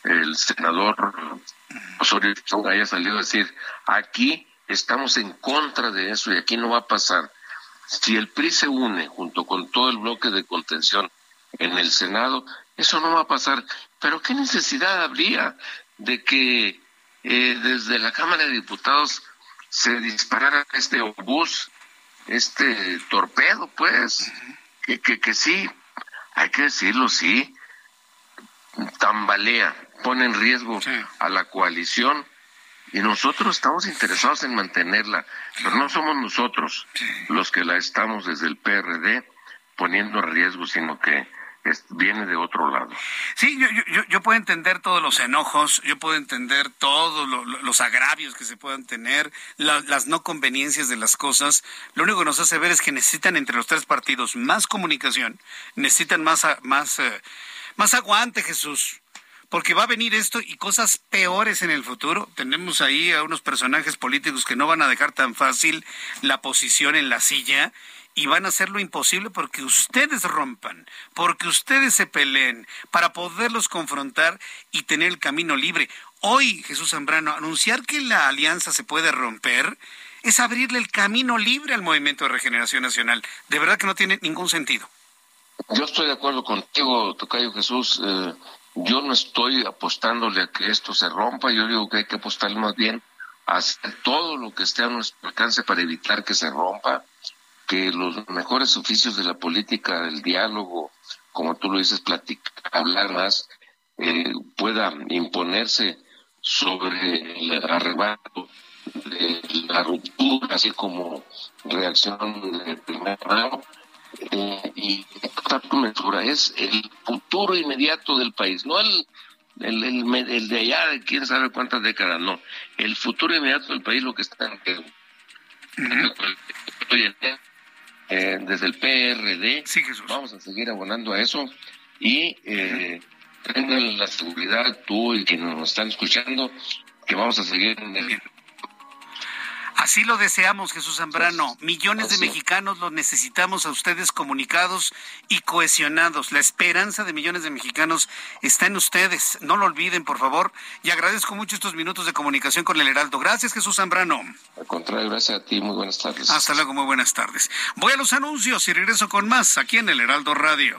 el senador Osorio haya salido a decir, aquí estamos en contra de eso y aquí no va a pasar. Si el PRI se une junto con todo el bloque de contención en el Senado, eso no va a pasar. Pero ¿qué necesidad habría de que eh, desde la Cámara de Diputados se disparara este obús, este torpedo, pues? que, que, que sí, hay que decirlo, sí, tambalea, pone en riesgo a la coalición y nosotros estamos interesados en mantenerla, pero no somos nosotros los que la estamos desde el PRD poniendo en riesgo, sino que viene de otro lado. Sí, yo, yo, yo puedo entender todos los enojos, yo puedo entender todos los agravios que se puedan tener, las no conveniencias de las cosas. Lo único que nos hace ver es que necesitan entre los tres partidos más comunicación, necesitan más, más, eh, más aguante, Jesús porque va a venir esto y cosas peores en el futuro. Tenemos ahí a unos personajes políticos que no van a dejar tan fácil la posición en la silla y van a hacer lo imposible porque ustedes rompan, porque ustedes se peleen, para poderlos confrontar y tener el camino libre. Hoy, Jesús Zambrano, anunciar que la alianza se puede romper es abrirle el camino libre al movimiento de regeneración nacional. De verdad que no tiene ningún sentido. Yo estoy de acuerdo contigo, Tocayo Jesús. Eh, yo no estoy apostándole a que esto se rompa, yo digo que hay que apostarle más bien a hacer todo lo que esté a nuestro alcance para evitar que se rompa que los mejores oficios de la política, el diálogo, como tú lo dices, platicar, hablar más, eh, pueda imponerse sobre el arrebato de la ruptura, así como reacción de primera mano. Eh, y esta es el futuro inmediato del país, no el, el, el, de allá de quién sabe cuántas décadas, no. El futuro inmediato del país, lo que está en eh, desde el PRD. Vamos a seguir abonando a eso. Y eh, tengan la seguridad tú y quienes nos están escuchando que vamos a seguir en el Así lo deseamos, Jesús Zambrano. Millones de mexicanos los necesitamos a ustedes comunicados y cohesionados. La esperanza de millones de mexicanos está en ustedes. No lo olviden, por favor. Y agradezco mucho estos minutos de comunicación con el Heraldo. Gracias, Jesús Zambrano. Al contrario, gracias a ti. Muy buenas tardes. Hasta luego, muy buenas tardes. Voy a los anuncios y regreso con más aquí en el Heraldo Radio.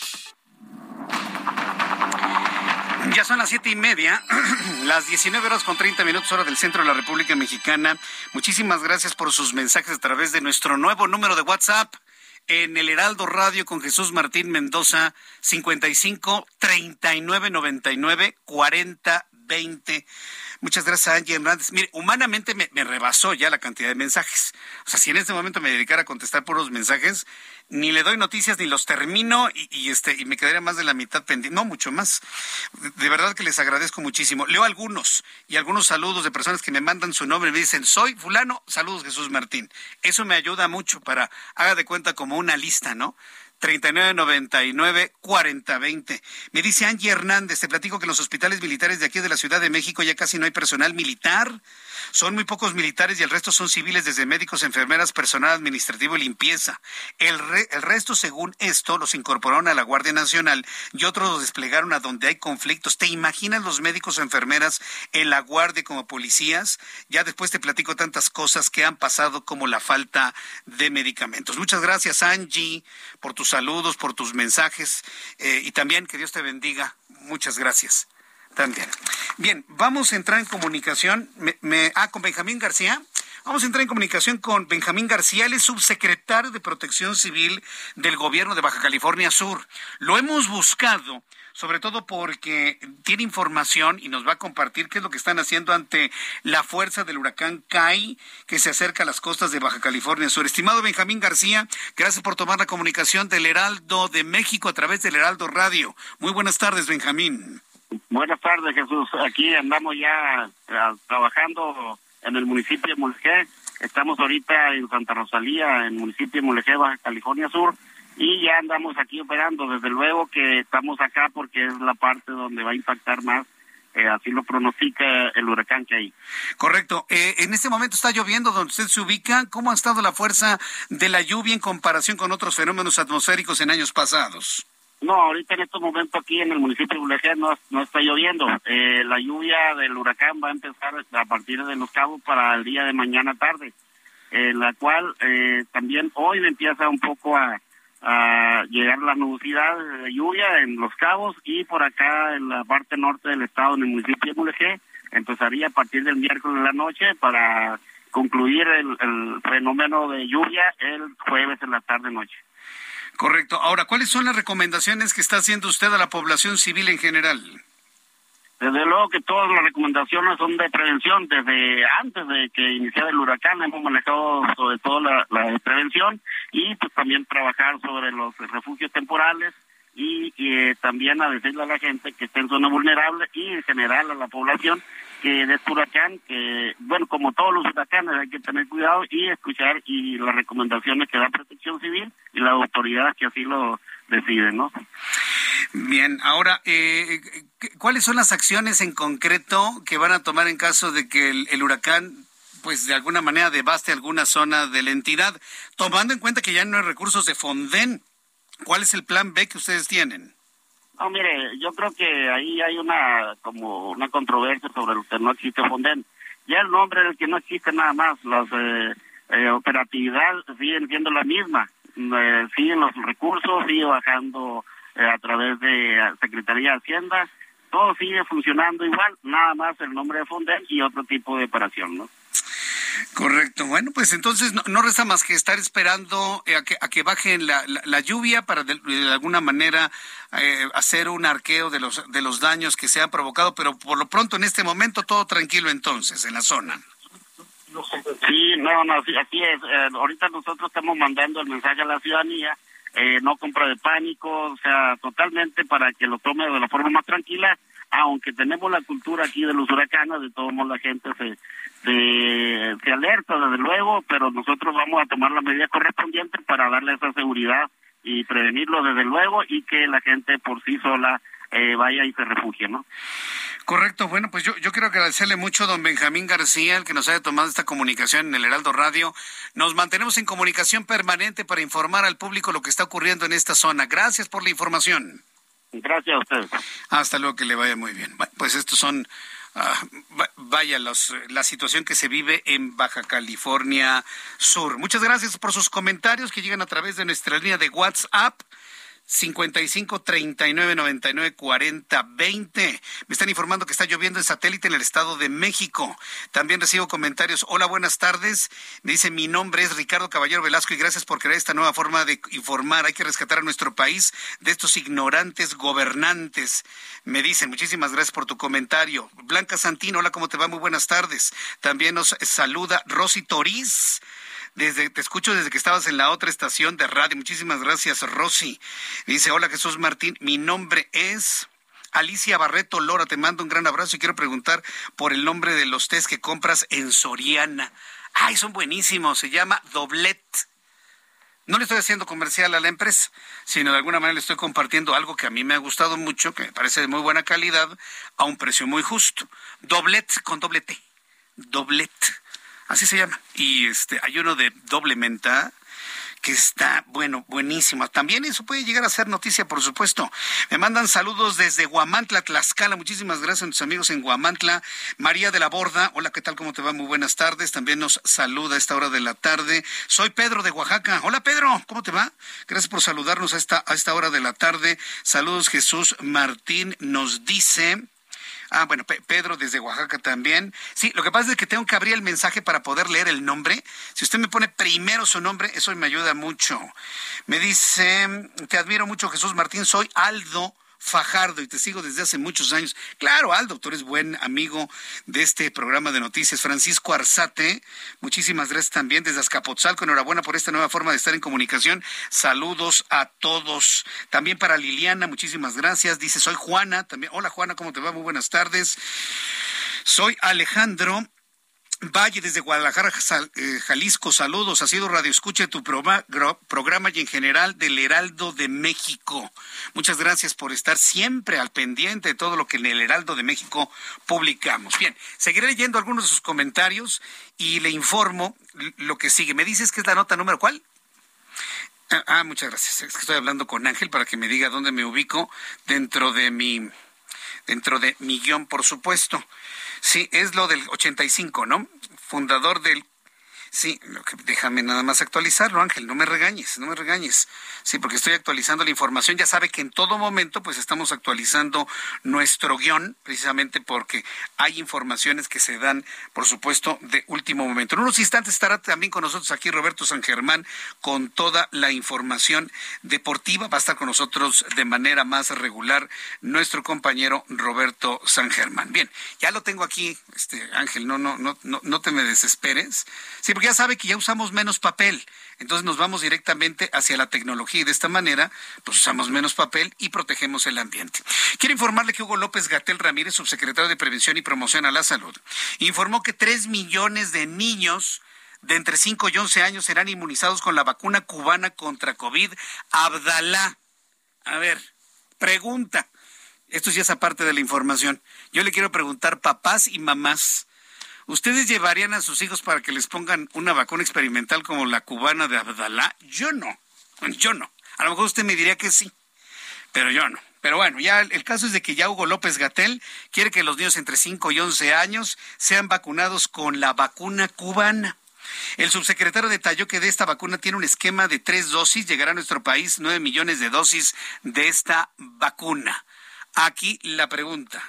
Ya son las siete y media, las 19 horas con 30 minutos hora del centro de la República Mexicana. Muchísimas gracias por sus mensajes a través de nuestro nuevo número de WhatsApp en el Heraldo Radio con Jesús Martín Mendoza 55 39 99 40 20. Muchas gracias a Angie Hernández. Mire, humanamente me, rebasó ya la cantidad de mensajes. O sea, si en este momento me dedicara a contestar puros mensajes, ni le doy noticias ni los termino y, este y me quedaría más de la mitad pendiente, no mucho más. De verdad que les agradezco muchísimo. Leo algunos y algunos saludos de personas que me mandan su nombre y me dicen, "Soy fulano, saludos Jesús Martín." Eso me ayuda mucho para haga de cuenta como una lista, ¿no? 3999-4020. Me dice Angie Hernández, te platico que en los hospitales militares de aquí de la Ciudad de México ya casi no hay personal militar. Son muy pocos militares y el resto son civiles, desde médicos, enfermeras, personal administrativo y limpieza. El, el resto, según esto, los incorporaron a la Guardia Nacional y otros los desplegaron a donde hay conflictos. ¿Te imaginas los médicos o enfermeras en la Guardia como policías? Ya después te platico tantas cosas que han pasado como la falta de medicamentos. Muchas gracias, Angie, por tus saludos, por tus mensajes eh, y también que Dios te bendiga. Muchas gracias. También. Bien, vamos a entrar en comunicación. Ah, con Benjamín García. Vamos a entrar en comunicación con Benjamín García, el subsecretario de Protección Civil del gobierno de Baja California Sur. Lo hemos buscado sobre todo porque tiene información y nos va a compartir qué es lo que están haciendo ante la fuerza del huracán Kai que se acerca a las costas de Baja California Sur. Estimado Benjamín García, gracias por tomar la comunicación del Heraldo de México a través del Heraldo Radio. Muy buenas tardes, Benjamín. Buenas tardes, Jesús. Aquí andamos ya trabajando en el municipio de Mulegé. Estamos ahorita en Santa Rosalía, en el municipio de Mulegé, Baja California Sur, y ya andamos aquí operando. Desde luego que estamos acá porque es la parte donde va a impactar más eh, así lo pronostica el huracán que hay. Correcto. Eh, en este momento está lloviendo donde usted se ubica. ¿Cómo ha estado la fuerza de la lluvia en comparación con otros fenómenos atmosféricos en años pasados? No, ahorita en este momento aquí en el municipio de Ulegé no, no está lloviendo. Eh, la lluvia del huracán va a empezar a partir de Los Cabos para el día de mañana tarde, la cual eh, también hoy empieza un poco a, llegar la nubosidad de lluvia en Los Cabos y por acá en la parte norte del estado, en el municipio de Mulegé, empezaría a partir del miércoles de la noche para concluir el, el fenómeno de lluvia el jueves en la tarde-noche. Correcto. Ahora, ¿cuáles son las recomendaciones que está haciendo usted a la población civil en general? Desde luego que todas las recomendaciones son de prevención. Desde antes de que iniciara el huracán hemos manejado sobre todo la, prevención y pues también trabajar sobre los refugios temporales y, eh, también a decirle a la gente que esté en zona vulnerable y en general a la población que de este huracán, que bueno, como todos los huracanes hay que tener cuidado y escuchar y las recomendaciones que da Protección Civil y la autoridad que así lo deciden, ¿no? Bien, ahora, eh, ¿cuáles son las acciones en concreto que van a tomar en caso de que el, huracán pues de alguna manera devaste alguna zona de la entidad, tomando en cuenta que ya no hay recursos de Fonden? ¿Cuál es el plan B que ustedes tienen? No, mire, yo creo que ahí hay una como una controversia sobre lo que no existe Fonden. Ya el nombre del que no existe nada más, las eh, eh, operatividad siguen siendo la misma, eh, siguen los recursos, sigue bajando eh, a través de Secretaría de Hacienda, todo sigue funcionando igual, nada más el nombre de Fonden y otro tipo de operación, ¿no? Correcto. Bueno, pues entonces no, resta más que estar esperando eh, a que, a que baje la, la, lluvia para de, alguna manera eh, hacer un arqueo de los, de los daños que se han provocado, pero por lo pronto en este momento todo tranquilo entonces en la zona. Sí, no, no, sí, así es. Eh, ahorita nosotros estamos mandando el mensaje a la ciudadanía, no compra de pánico, o sea, totalmente para que lo tome de la forma más tranquila, aunque tenemos la cultura aquí de los huracanes, de todos modos la gente se se, se alerta desde luego, pero nosotros vamos a tomar la medida correspondiente para darle esa seguridad y prevenirlo desde luego y que la gente por sí sola eh, vaya y se refugie, ¿no? Correcto, bueno, pues yo, yo quiero agradecerle mucho a don Benjamín García, el que nos haya tomado esta comunicación en el Heraldo Radio. Nos mantenemos en comunicación permanente para informar al público lo que está ocurriendo en esta zona. Gracias por la información. Gracias a usted. Hasta luego, que le vaya muy bien. Pues estos son Ah, vaya los, la situación que se vive en Baja California Sur. Muchas gracias por sus comentarios que llegan a través de nuestra línea de WhatsApp 55 39 99 40 20. Me están informando que está lloviendo en satélite en el Estado de México. También recibo comentarios. Hola, buenas tardes. Me dice, mi nombre es Ricardo Caballero Velasco y gracias por crear esta nueva forma de informar. Hay que rescatar a nuestro país de estos ignorantes gobernantes. Me dicen, muchísimas gracias por tu comentario. Blanca Santino, hola, ¿cómo te va? Muy buenas tardes. También nos saluda Rosy Toriz. Desde, te escucho desde que estabas en la otra estación de radio. Muchísimas gracias, Rosy. Dice, hola Jesús Martín, mi nombre es... Alicia Barreto Lora, te mando un gran abrazo y quiero preguntar por el nombre de los test que compras en Soriana. Ay, son buenísimos, se llama Doblet. no le estoy haciendo comercial a la empresa, sino de alguna manera le estoy compartiendo algo que a mí me ha gustado mucho, que me parece de muy buena calidad, a un precio muy justo. Doblet con doble T. Doblet. Así se llama. Y este, hay uno de doble menta que está, bueno, buenísimo. También eso puede llegar a ser noticia, por supuesto. Me mandan saludos desde Guamantla, Tlaxcala. Muchísimas gracias a nuestros amigos en Guamantla. María de la Borda, hola, ¿qué tal? ¿Cómo te va? Muy buenas tardes. También nos saluda a esta hora de la tarde. Soy Pedro de Oaxaca. Hola, Pedro, ¿cómo te va? Gracias por saludarnos a esta, a esta hora de la tarde. Saludos, Jesús Martín nos dice... Ah, bueno, Pedro desde Oaxaca también. Sí, lo que pasa es que tengo que abrir el mensaje para poder leer el nombre. Si usted me pone primero su nombre, eso me ayuda mucho. Me dice, te admiro mucho Jesús Martín, soy Aldo Fajardo y te sigo desde hace muchos años. Claro, Aldo, tú eres buen amigo de este programa de noticias. Francisco Arzate, muchísimas gracias también desde Azcapotzalco. Enhorabuena por esta nueva forma de estar en comunicación. Saludos a todos. También para Liliana, muchísimas gracias. Dice, soy Juana. También, hola Juana, ¿cómo te va? Muy buenas tardes. Soy Alejandro Valle desde Guadalajara, eh, Jalisco, saludos. Ha sido Radio Escucha tu programa y en general del Heraldo de México. Muchas gracias por estar siempre al pendiente de todo lo que en el Heraldo de México publicamos. Bien, seguiré leyendo algunos de sus comentarios y le informo lo que sigue. ¿Me dices que es la nota número cuál? Ah, ah, muchas gracias. Es que estoy hablando con Ángel para que me diga dónde me ubico dentro de mi dentro de mi guion, por supuesto. Sí, es lo del 85, ¿no? Fundador del Sí, déjame nada más actualizarlo, Ángel, no me regañes, no me regañes. Sí, porque estoy actualizando la información. Ya sabe que en todo momento, pues estamos actualizando nuestro guion, precisamente porque hay informaciones que se dan, por supuesto, de último momento. En unos instantes estará también con nosotros aquí Roberto San Germán con toda la información deportiva. Va a estar con nosotros de manera más regular nuestro compañero Roberto San Germán. Bien, ya lo tengo aquí, este Ángel, no, no, no, no, no te me desesperes. Sí, ya sabe que ya usamos menos papel. Entonces nos vamos directamente hacia la tecnología y de esta manera pues usamos menos papel y protegemos el ambiente. Quiero informarle que Hugo López Gatel Ramírez, subsecretario de Prevención y Promoción a la Salud, informó que tres millones de niños de entre 5 y 11 años serán inmunizados con la vacuna cubana contra COVID Abdalá. A ver, pregunta. Esto ya es aparte de la información. Yo le quiero preguntar, papás y mamás, ¿Ustedes llevarían a sus hijos para que les pongan una vacuna experimental como la cubana de Abdalá? Yo no, yo no. A lo mejor usted me diría que sí, pero yo no. Pero bueno, ya el, caso es de que ya Hugo López Gatel quiere que los niños entre 5 y 11 años sean vacunados con la vacuna cubana. El subsecretario detalló que de esta vacuna tiene un esquema de tres dosis. Llegará a nuestro país nueve millones de dosis de esta vacuna. Aquí la pregunta,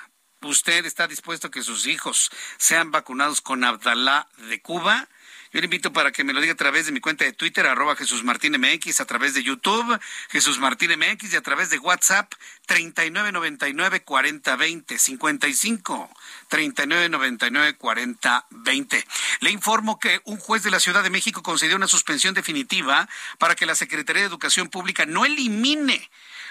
¿Usted está dispuesto a que sus hijos sean vacunados con Abdalá de Cuba? Yo le invito para que me lo diga a través de mi cuenta de Twitter, arroba Jesús Martín MX, a través de YouTube, Jesús Martín MX, y a través de WhatsApp, 3999-4020, 55 3999-4020. Le informo que un juez de la Ciudad de México concedió una suspensión definitiva para que la Secretaría de Educación Pública no elimine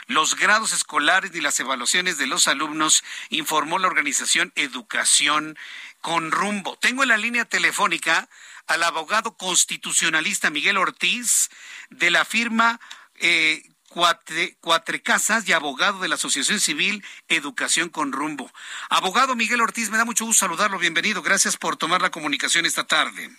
los grados escolares ni las evaluaciones de los alumnos, informó la organización Educación con Rumbo. Tengo en la línea telefónica al abogado constitucionalista Miguel Ortiz de la firma eh, Cuatre, Casas y abogado de la Asociación Civil Educación con Rumbo. Abogado Miguel Ortiz, me da mucho gusto saludarlo. Bienvenido. Gracias por tomar la comunicación esta tarde.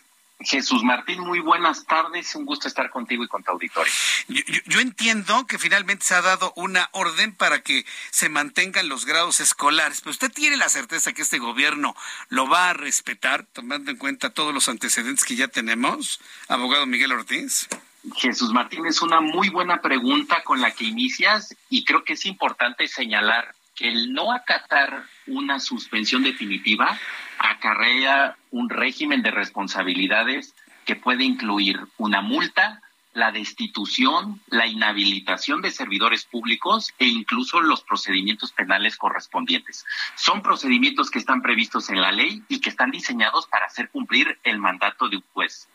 Jesús Martín, muy buenas tardes. Un gusto estar contigo y con tu auditorio. Yo, entiendo que finalmente se ha dado una orden para que se mantengan los grados escolares, pero usted tiene la certeza que este gobierno lo va a respetar, tomando en cuenta todos los antecedentes que ya tenemos, abogado Miguel Ortiz. Jesús Martín, es una muy buena pregunta con la que inicias y creo que es importante señalar que el no acatar una suspensión definitiva acarrea un régimen de responsabilidades que puede incluir una multa, la destitución, la inhabilitación de servidores públicos e incluso los procedimientos penales correspondientes. Son procedimientos que están previstos en la ley y que están diseñados para hacer cumplir el mandato de un juez.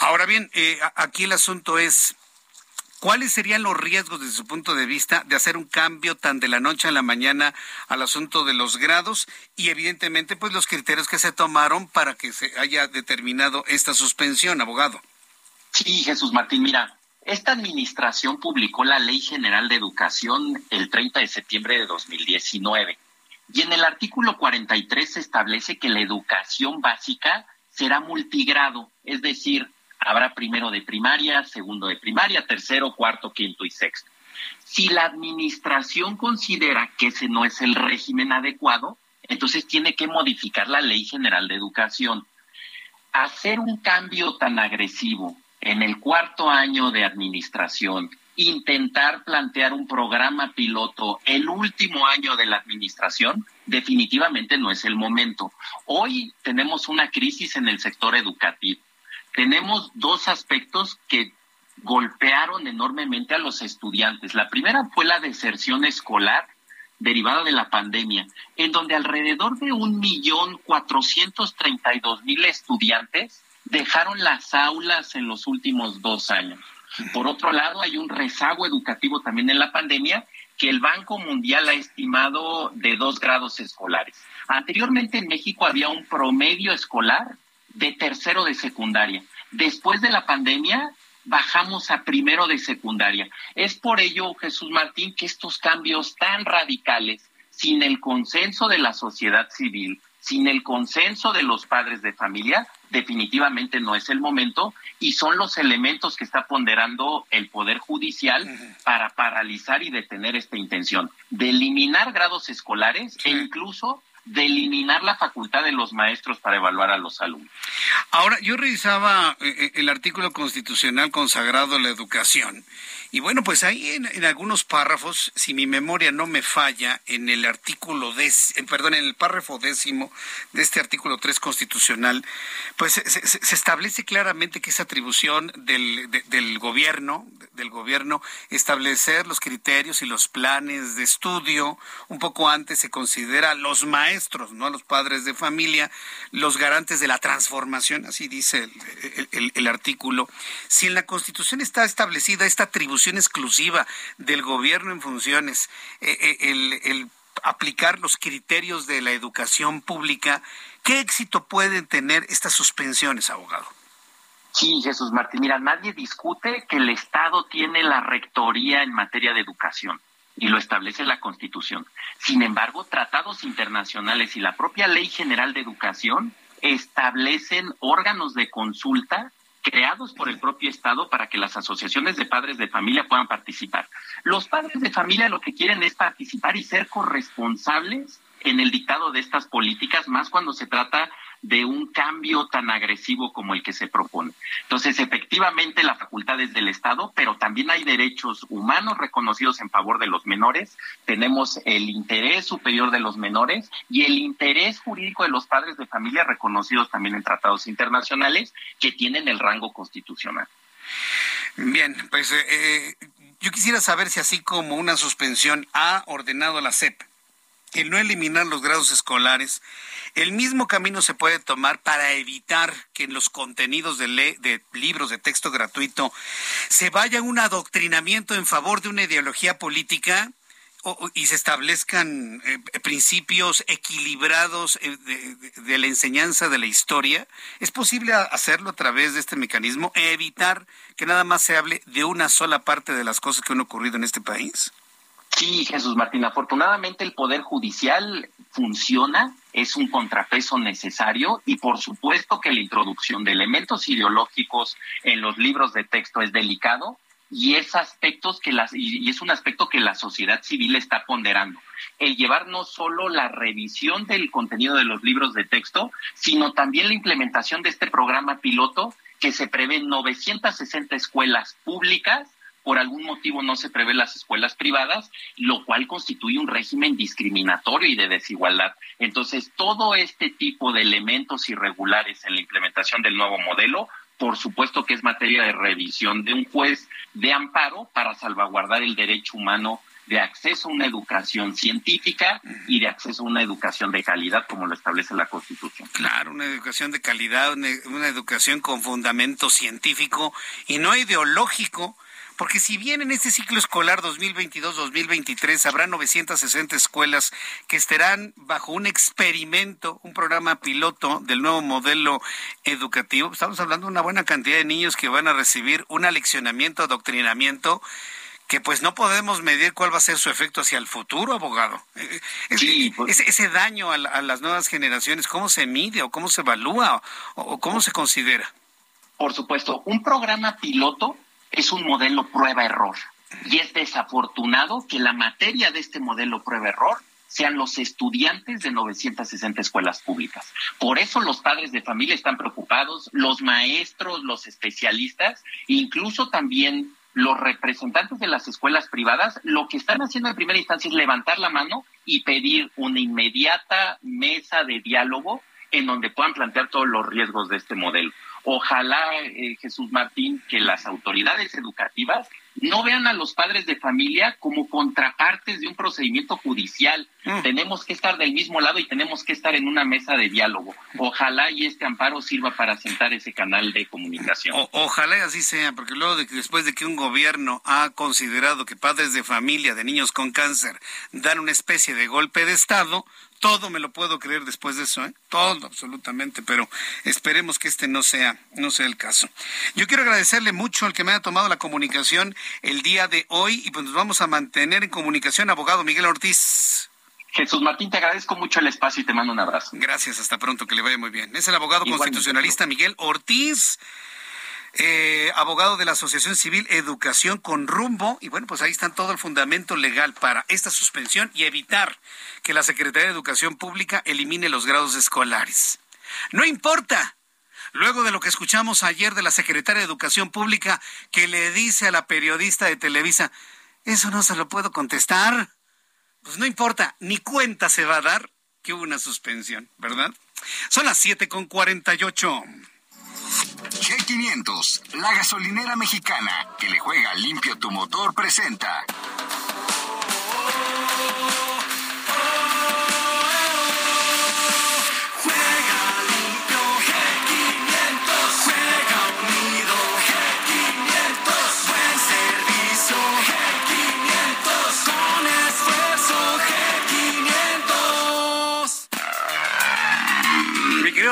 Ahora bien, eh, aquí el asunto es, ¿Cuáles serían los riesgos desde su punto de vista de hacer un cambio tan de la noche a la mañana al asunto de los grados y evidentemente pues los criterios que se tomaron para que se haya determinado esta suspensión, abogado? Sí, Jesús Martín, mira, esta administración publicó la Ley General de Educación el 30 de septiembre de 2019 y en el artículo 43 se establece que la educación básica será multigrado, es decir, habrá primero de primaria, segundo de primaria, tercero, cuarto, quinto y sexto. Si la administración considera que ese no es el régimen adecuado, entonces tiene que modificar la Ley General de Educación. Hacer un cambio tan agresivo en el cuarto año de administración, intentar plantear un programa piloto el último año de la administración, definitivamente no es el momento. Hoy tenemos una crisis en el sector educativo. Tenemos dos aspectos que golpearon enormemente a los estudiantes. La primera fue la deserción escolar derivada de la pandemia, en donde alrededor de un millón cuatrocientos treinta y dos mil estudiantes dejaron las aulas en los últimos dos años. Por otro lado, hay un rezago educativo también en la pandemia que el Banco Mundial ha estimado de dos grados escolares. Anteriormente en México había un promedio escolar de tercero de secundaria. Después de la pandemia bajamos a primero de secundaria. Es por ello, Jesús Martín, que estos cambios tan radicales, sin el consenso de la sociedad civil, sin el consenso de los padres de familia, definitivamente no es el momento y son los elementos que está ponderando el Poder Judicial para paralizar y detener esta intención de eliminar grados escolares e incluso de eliminar la facultad de los maestros para evaluar a los alumnos. Ahora, yo revisaba eh, eh, el artículo constitucional consagrado a la educación y bueno, pues ahí en, algunos párrafos, si mi memoria no me falla, en el artículo, perdón, en el párrafo décimo de este artículo 3 constitucional, pues se, establece claramente que es atribución del, del gobierno, del gobierno, establecer los criterios y los planes de estudio. Un poco antes se considera a los maestros, no a los padres de familia, los garantes de la transformación, así dice el, el artículo. Si en la Constitución está establecida esta atribución, exclusiva del gobierno en funciones, eh, eh, el, aplicar los criterios de la educación pública, ¿qué éxito pueden tener estas suspensiones, abogado? Sí, Jesús Martín. Mira, nadie discute que el Estado tiene la rectoría en materia de educación y lo establece la Constitución. Sin embargo, tratados internacionales y la propia Ley General de Educación establecen órganos de consulta creados por el propio Estado para que las asociaciones de padres de familia puedan participar. Los padres de familia lo que quieren es participar y ser corresponsables en el dictado de estas políticas, más cuando se trata de un cambio tan agresivo como el que se propone. Entonces, efectivamente, la facultad es del Estado, pero también hay derechos humanos reconocidos en favor de los menores. Tenemos el interés superior de los menores y el interés jurídico de los padres de familia reconocidos también en tratados internacionales que tienen el rango constitucional. Bien, pues eh, eh, yo quisiera saber si así como una suspensión ha ordenado la CEP el no eliminar los grados escolares, el mismo camino se puede tomar para evitar que en los contenidos de, de libros de texto gratuito se vaya un adoctrinamiento en favor de una ideología política y se establezcan eh, principios equilibrados eh, de, la enseñanza de la historia. ¿Es posible hacerlo a través de este mecanismo evitar que nada más se hable de una sola parte de las cosas que han ocurrido en este país? Sí, Jesús Martín, afortunadamente el Poder Judicial funciona, es un contrapeso necesario y por supuesto que la introducción de elementos ideológicos en los libros de texto es delicado y es aspectos que las y es un aspecto que la sociedad civil está ponderando. El llevar no solo la revisión del contenido de los libros de texto sino también la implementación de este programa piloto que se prevé en 960 escuelas públicas por algún motivo no se prevé las escuelas privadas, lo cual constituye un régimen discriminatorio y de desigualdad. Entonces, todo este tipo de elementos irregulares en la implementación del nuevo modelo, por supuesto que es materia de revisión de un juez de amparo para salvaguardar el derecho humano de acceso a una educación científica y de acceso a una educación de calidad, como lo establece la Constitución. Claro, una educación de calidad, una, educación con fundamento científico y no ideológico, Porque si bien en este ciclo escolar 2022-2023 habrá 960 escuelas que estarán bajo un experimento, un programa piloto del nuevo modelo educativo, estamos hablando de una buena cantidad de niños que van a recibir un aleccionamiento, adoctrinamiento que pues no podemos medir cuál va a ser su efecto hacia el futuro, abogado. Eh, eh, pues. ese, daño a, las nuevas generaciones, ¿cómo se mide o cómo se evalúa o, cómo se considera? Por supuesto, un programa piloto es un modelo prueba-error. Y es desafortunado que la materia de este modelo prueba-error sean los estudiantes de 960 escuelas públicas. Por eso los padres de familia están preocupados, los maestros, los especialistas, incluso también los representantes de las escuelas privadas lo que están haciendo en primera instancia es levantar la mano y pedir una inmediata mesa de diálogo en donde puedan plantear todos los riesgos de este modelo. Ojalá, eh, Jesús Martín, que las autoridades educativas no vean a los padres de familia como contrapartes de un procedimiento judicial. Mm. Tenemos que estar del mismo lado y tenemos que estar en una mesa de diálogo. Ojalá y este amparo sirva para sentar ese canal de comunicación. ojalá y así sea, porque luego de que después de que un gobierno ha considerado que padres de familia de niños con cáncer dan una especie de golpe de Estado, todo me lo puedo creer después de eso, ¿eh? todo absolutamente, pero esperemos que este no sea, no sea el caso. Yo quiero agradecerle mucho al que me haya tomado la comunicación el día de hoy y pues nos vamos a mantener en comunicación, abogado Miguel Ortiz. Jesús Martín, te agradezco mucho el espacio y te mando un abrazo. Gracias, hasta pronto, que le vaya muy bien. Es el abogado constitucionalista Miguel Ortiz. Eh, abogado de la Asociación Civil Educación con Rumbo. Y bueno, pues ahí está todo el fundamento legal para esta suspensión y evitar que la Secretaría de Educación Pública elimine los grados escolares. No importa. Luego de lo que escuchamos ayer de la Secretaria de Educación Pública que le dice a la periodista de Televisa, eso no se lo puedo contestar. Pues no importa, ni cuenta se va a dar que hubo una suspensión, ¿verdad? Son las siete con cuarenta y ocho. G500, la gasolinera mexicana que le juega limpio tu motor, presenta.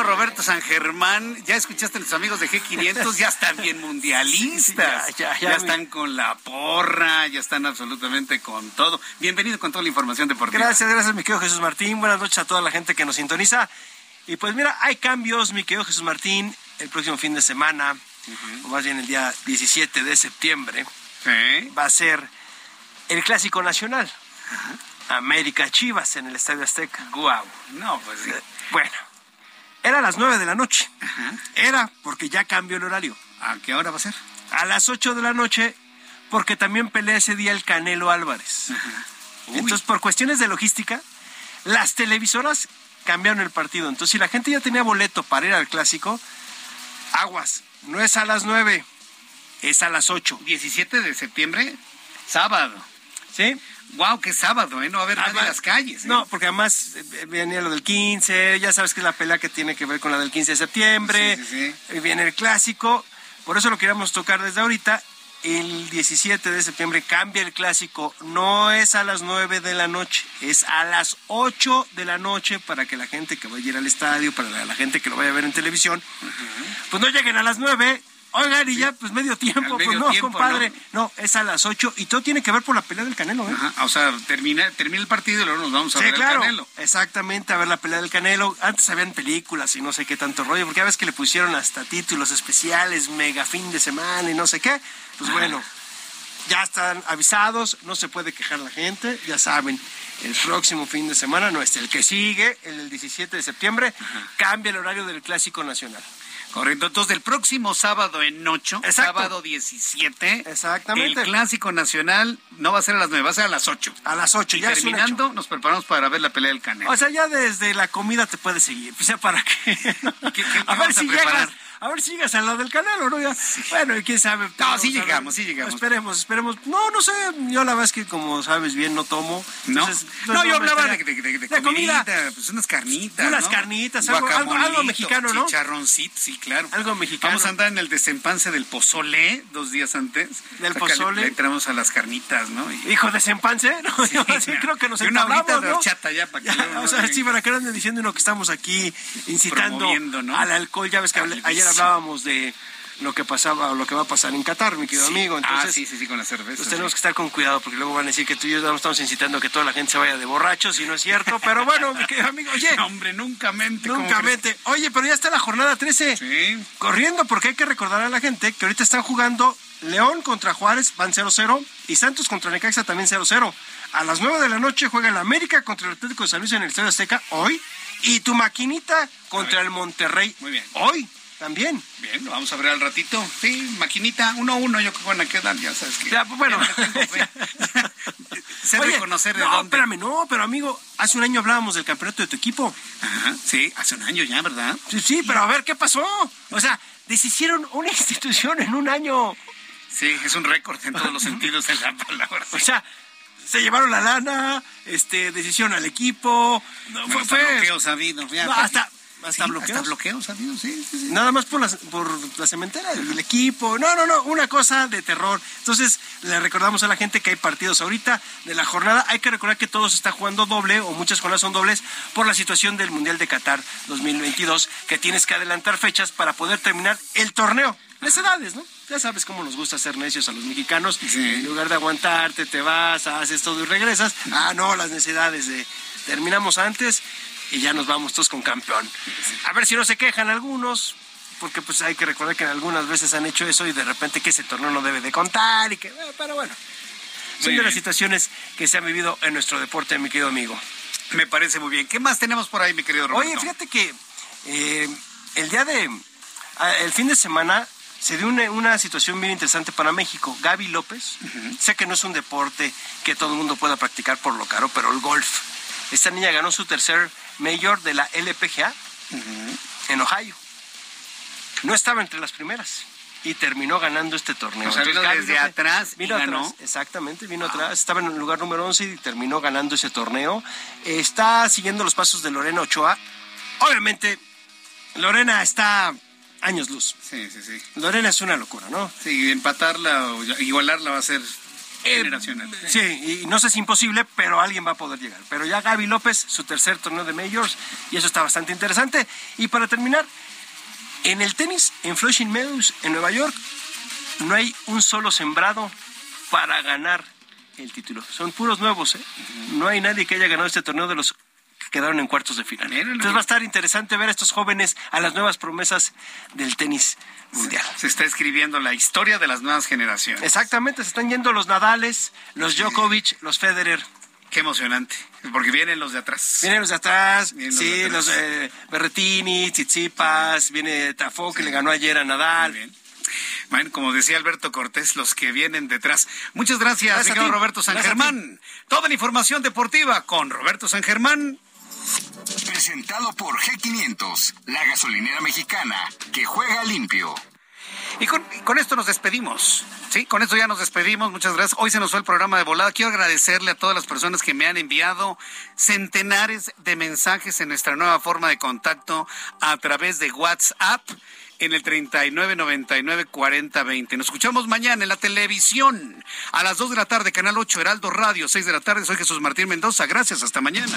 Roberto San Germán, ya escuchaste a los amigos de G500, ya están bien mundialistas, ya, están con la porra, ya están absolutamente con todo. Bienvenido con toda la información deportiva. Gracias, gracias, mi querido Jesús Martín. Buenas noches a toda la gente que nos sintoniza. Y pues mira, hay cambios, mi querido Jesús Martín, el próximo fin de semana, o más bien el día 17 de septiembre, va a ser el Clásico Nacional. América Chivas en el Estadio Azteca. Guau. No, pues sí. Bueno, era a las nueve de la noche. Era porque ya cambió el horario. ¿A qué hora va a ser? A las ocho de la noche, porque también pelea ese día el Canelo Álvarez. Entonces, por cuestiones de logística, las televisoras cambiaron el partido. Entonces, si la gente ya tenía boleto para ir al clásico, aguas, no es a las nueve, es a las ocho. 17 de septiembre, sábado. ¿Sí? Wow, qué sábado, ¿eh? No va a haber nadie en las calles. ¿eh? No, porque además eh, viene lo del 15, ya sabes que es la pelea que tiene que ver con la del 15 de septiembre. Sí, sí, sí. Viene el clásico, por eso lo queríamos tocar desde ahorita. El 17 de septiembre cambia el clásico, no es a las 9 de la noche, es a las 8 de la noche para que la gente que vaya a ir al estadio, para la gente que lo vaya a ver en televisión, pues no lleguen a las 9, Oigan, y ya, pues medio tiempo, pues no, compadre. ¿no? es a las ocho y todo tiene que ver por la pelea del Canelo, ¿eh? o sea, termina, termina el partido y luego nos vamos a ver el Canelo. Exactamente, a ver la pelea del Canelo. Antes habían películas y no sé qué tanto rollo, porque a veces que le pusieron hasta títulos especiales, mega fin de semana y no sé qué. Pues bueno, ya están avisados, no se puede quejar la gente, ya saben. El próximo fin de semana, no es el que sigue, el 17 de septiembre, cambia el horario del Clásico Nacional. Correcto. Entonces, el próximo sábado en ocho, sábado 17, Exactamente. el Clásico Nacional no va a ser a las nueve, va a ser a las ocho. A las ocho. Y ya terminando, nos preparamos para ver la pelea del Canelo. O sea, ya desde la comida te puedes seguir. O sea, ¿para qué? a ver si llegas a ver si llegas al lado del canal o no. Ya. Bueno, y quién sabe. No, sí llegamos, sí llegamos. Esperemos, esperemos. No, no sé. Yo la verdad es que, como sabes bien, no tomo. No, Entonces, no, yo hablaba de, de, de, de de comida. pues unas carnitas. Unas ¿no? carnitas, algo- algo- algo mexicano, ¿no? Chicharroncito, sí, claro. Algo mexicano. Vamos a andar en el desempance del pozole dos días antes. Del pozole. Le, entramos a las carnitas, ¿no? Y- Hijo de Sempance, ¿no? Sí creo que nos y una horita de horchata ya para que Ya, no o sea, sí, para que anden diciendo que estamos aquí incitando al alcohol. Ya ves que hablé- Al ayer hablábamos de lo que pasaba o lo que va a pasar en Qatar, mi querido Sí. amigo. Entonces, ah, sí, sí, sí, con la cerveza. pues tenemos sí. que estar con cuidado porque luego van a decir que tú y yo estamos incitando a que toda la gente se vaya de borrachos y no es cierto. Pero bueno, mi querido amigo, oye. No, hombre, nunca mente. ¿cómo Nunca mente. Oye, pero ya está la jornada 13. Sí. Corriendo porque hay que recordar a la gente que ahorita están jugando León contra Juárez, van 0-0, y Santos contra Necaxa también 0-0. A las 9 de la noche juega el América contra el Atlético de San Luis en el Estadio Azteca hoy, y tu maquinita contra el Monterrey Muy bien. hoy también. Bien, lo vamos a ver al ratito. Sí, maquinita, uno a uno, yo creo que van a quedar, ya sabes que. Ya, pues, bueno. sé Oye, reconocer de no, dónde. espérame, no, pero amigo, hace un año hablábamos del campeonato de tu equipo. Ajá, sí, hace un año ya, ¿verdad? Sí, sí, pero a ver, ¿qué pasó? O sea, deshicieron una institución en un año. Sí, es un récord en todos los sentidos de la palabra. O sea, se llevaron la lana, este, decisión al equipo. No, fue, fue- bloqueos ha habido. ya, No, hasta, hasta sí, bloqueos. Hasta bloqueos habido, sí, sí, sí. Nada más por, las, por la cementera, el equipo. No, no, no, una cosa de terror. Entonces, le recordamos a la gente que hay partidos ahorita de la jornada. Hay que recordar que todos están jugando doble o muchas jornadas son dobles por la situación del Mundial de Qatar 2022, que tienes que adelantar fechas para poder terminar el torneo. Las edades, ¿no? Ya sabes cómo nos gusta ser necios a los mexicanos. En lugar de aguantarte, te vas, haces todo y regresas. Ah, no, las necesidades de terminamos antes y ya nos vamos todos con campeón. A ver si no se quejan algunos, porque pues hay que recordar que algunas veces han hecho eso y de repente que ese torneo no debe de contar y que, eh, pero bueno, son Muy de las situaciones que se han vivido en nuestro deporte, mi querido amigo. Me parece muy bien. ¿Qué más tenemos por ahí, mi querido Roberto? Oye, fíjate que eh, el día de, ah, el fin de semana se dio una, una situación bien interesante para México. Gaby López, sé que no es un deporte que todo el mundo pueda practicar por lo caro, pero el golf. Esta niña ganó su tercer mayor de la LPGA en Ohio. No estaba entre las primeras y terminó ganando este torneo. O sea, vino desde atrás y vino ganó. atrás, exactamente, vino atrás, estaba en el lugar número 11 y terminó ganando ese torneo. Está siguiendo los pasos de Lorena Ochoa. Obviamente, Lorena está años luz. Sí, sí, sí. Lorena es una locura, ¿no? Sí, empatarla o igualarla va a ser generacional. Sí, y no sé si imposible, pero alguien va a poder llegar. Pero ya Gaby López, su tercer torneo de Majors, y eso está bastante interesante. Y para terminar, en el tenis, en Flushing Meadows, en Nueva York, no hay un solo sembrado para ganar el título. Son puros nuevos, ¿eh? No hay nadie que haya ganado este torneo de los quedaron en cuartos de final. Entonces va a estar interesante ver a estos jóvenes, a las nuevas promesas del tenis mundial. Se está escribiendo la historia de las nuevas generaciones. Exactamente, se están yendo los Nadales, los Djokovic, los Federer. Qué emocionante, porque vienen los de atrás. Vienen los de atrás, los sí, de atrás. los de Berretini, Tsitsipas, viene Tafo que le ganó ayer a Nadal. Bueno, como decía Alberto Cortés, los que vienen detrás. Muchas gracias, señor. Roberto San Gracias Germán. Toda la información deportiva con Roberto San Germán. Presentado por G500, la gasolinera mexicana que juega limpio. Y con, esto nos despedimos. Sí, con esto ya nos despedimos. Muchas gracias. Hoy se nos fue el programa de volada. Quiero agradecerle a todas las personas que me han enviado centenares de mensajes en nuestra nueva forma de contacto a través de WhatsApp en el 39994020. Nos escuchamos mañana en la televisión a las 2 de la tarde, Canal 8, Heraldo Radio, 6 de la tarde. Soy Jesús Martín Mendoza. Gracias. Hasta mañana.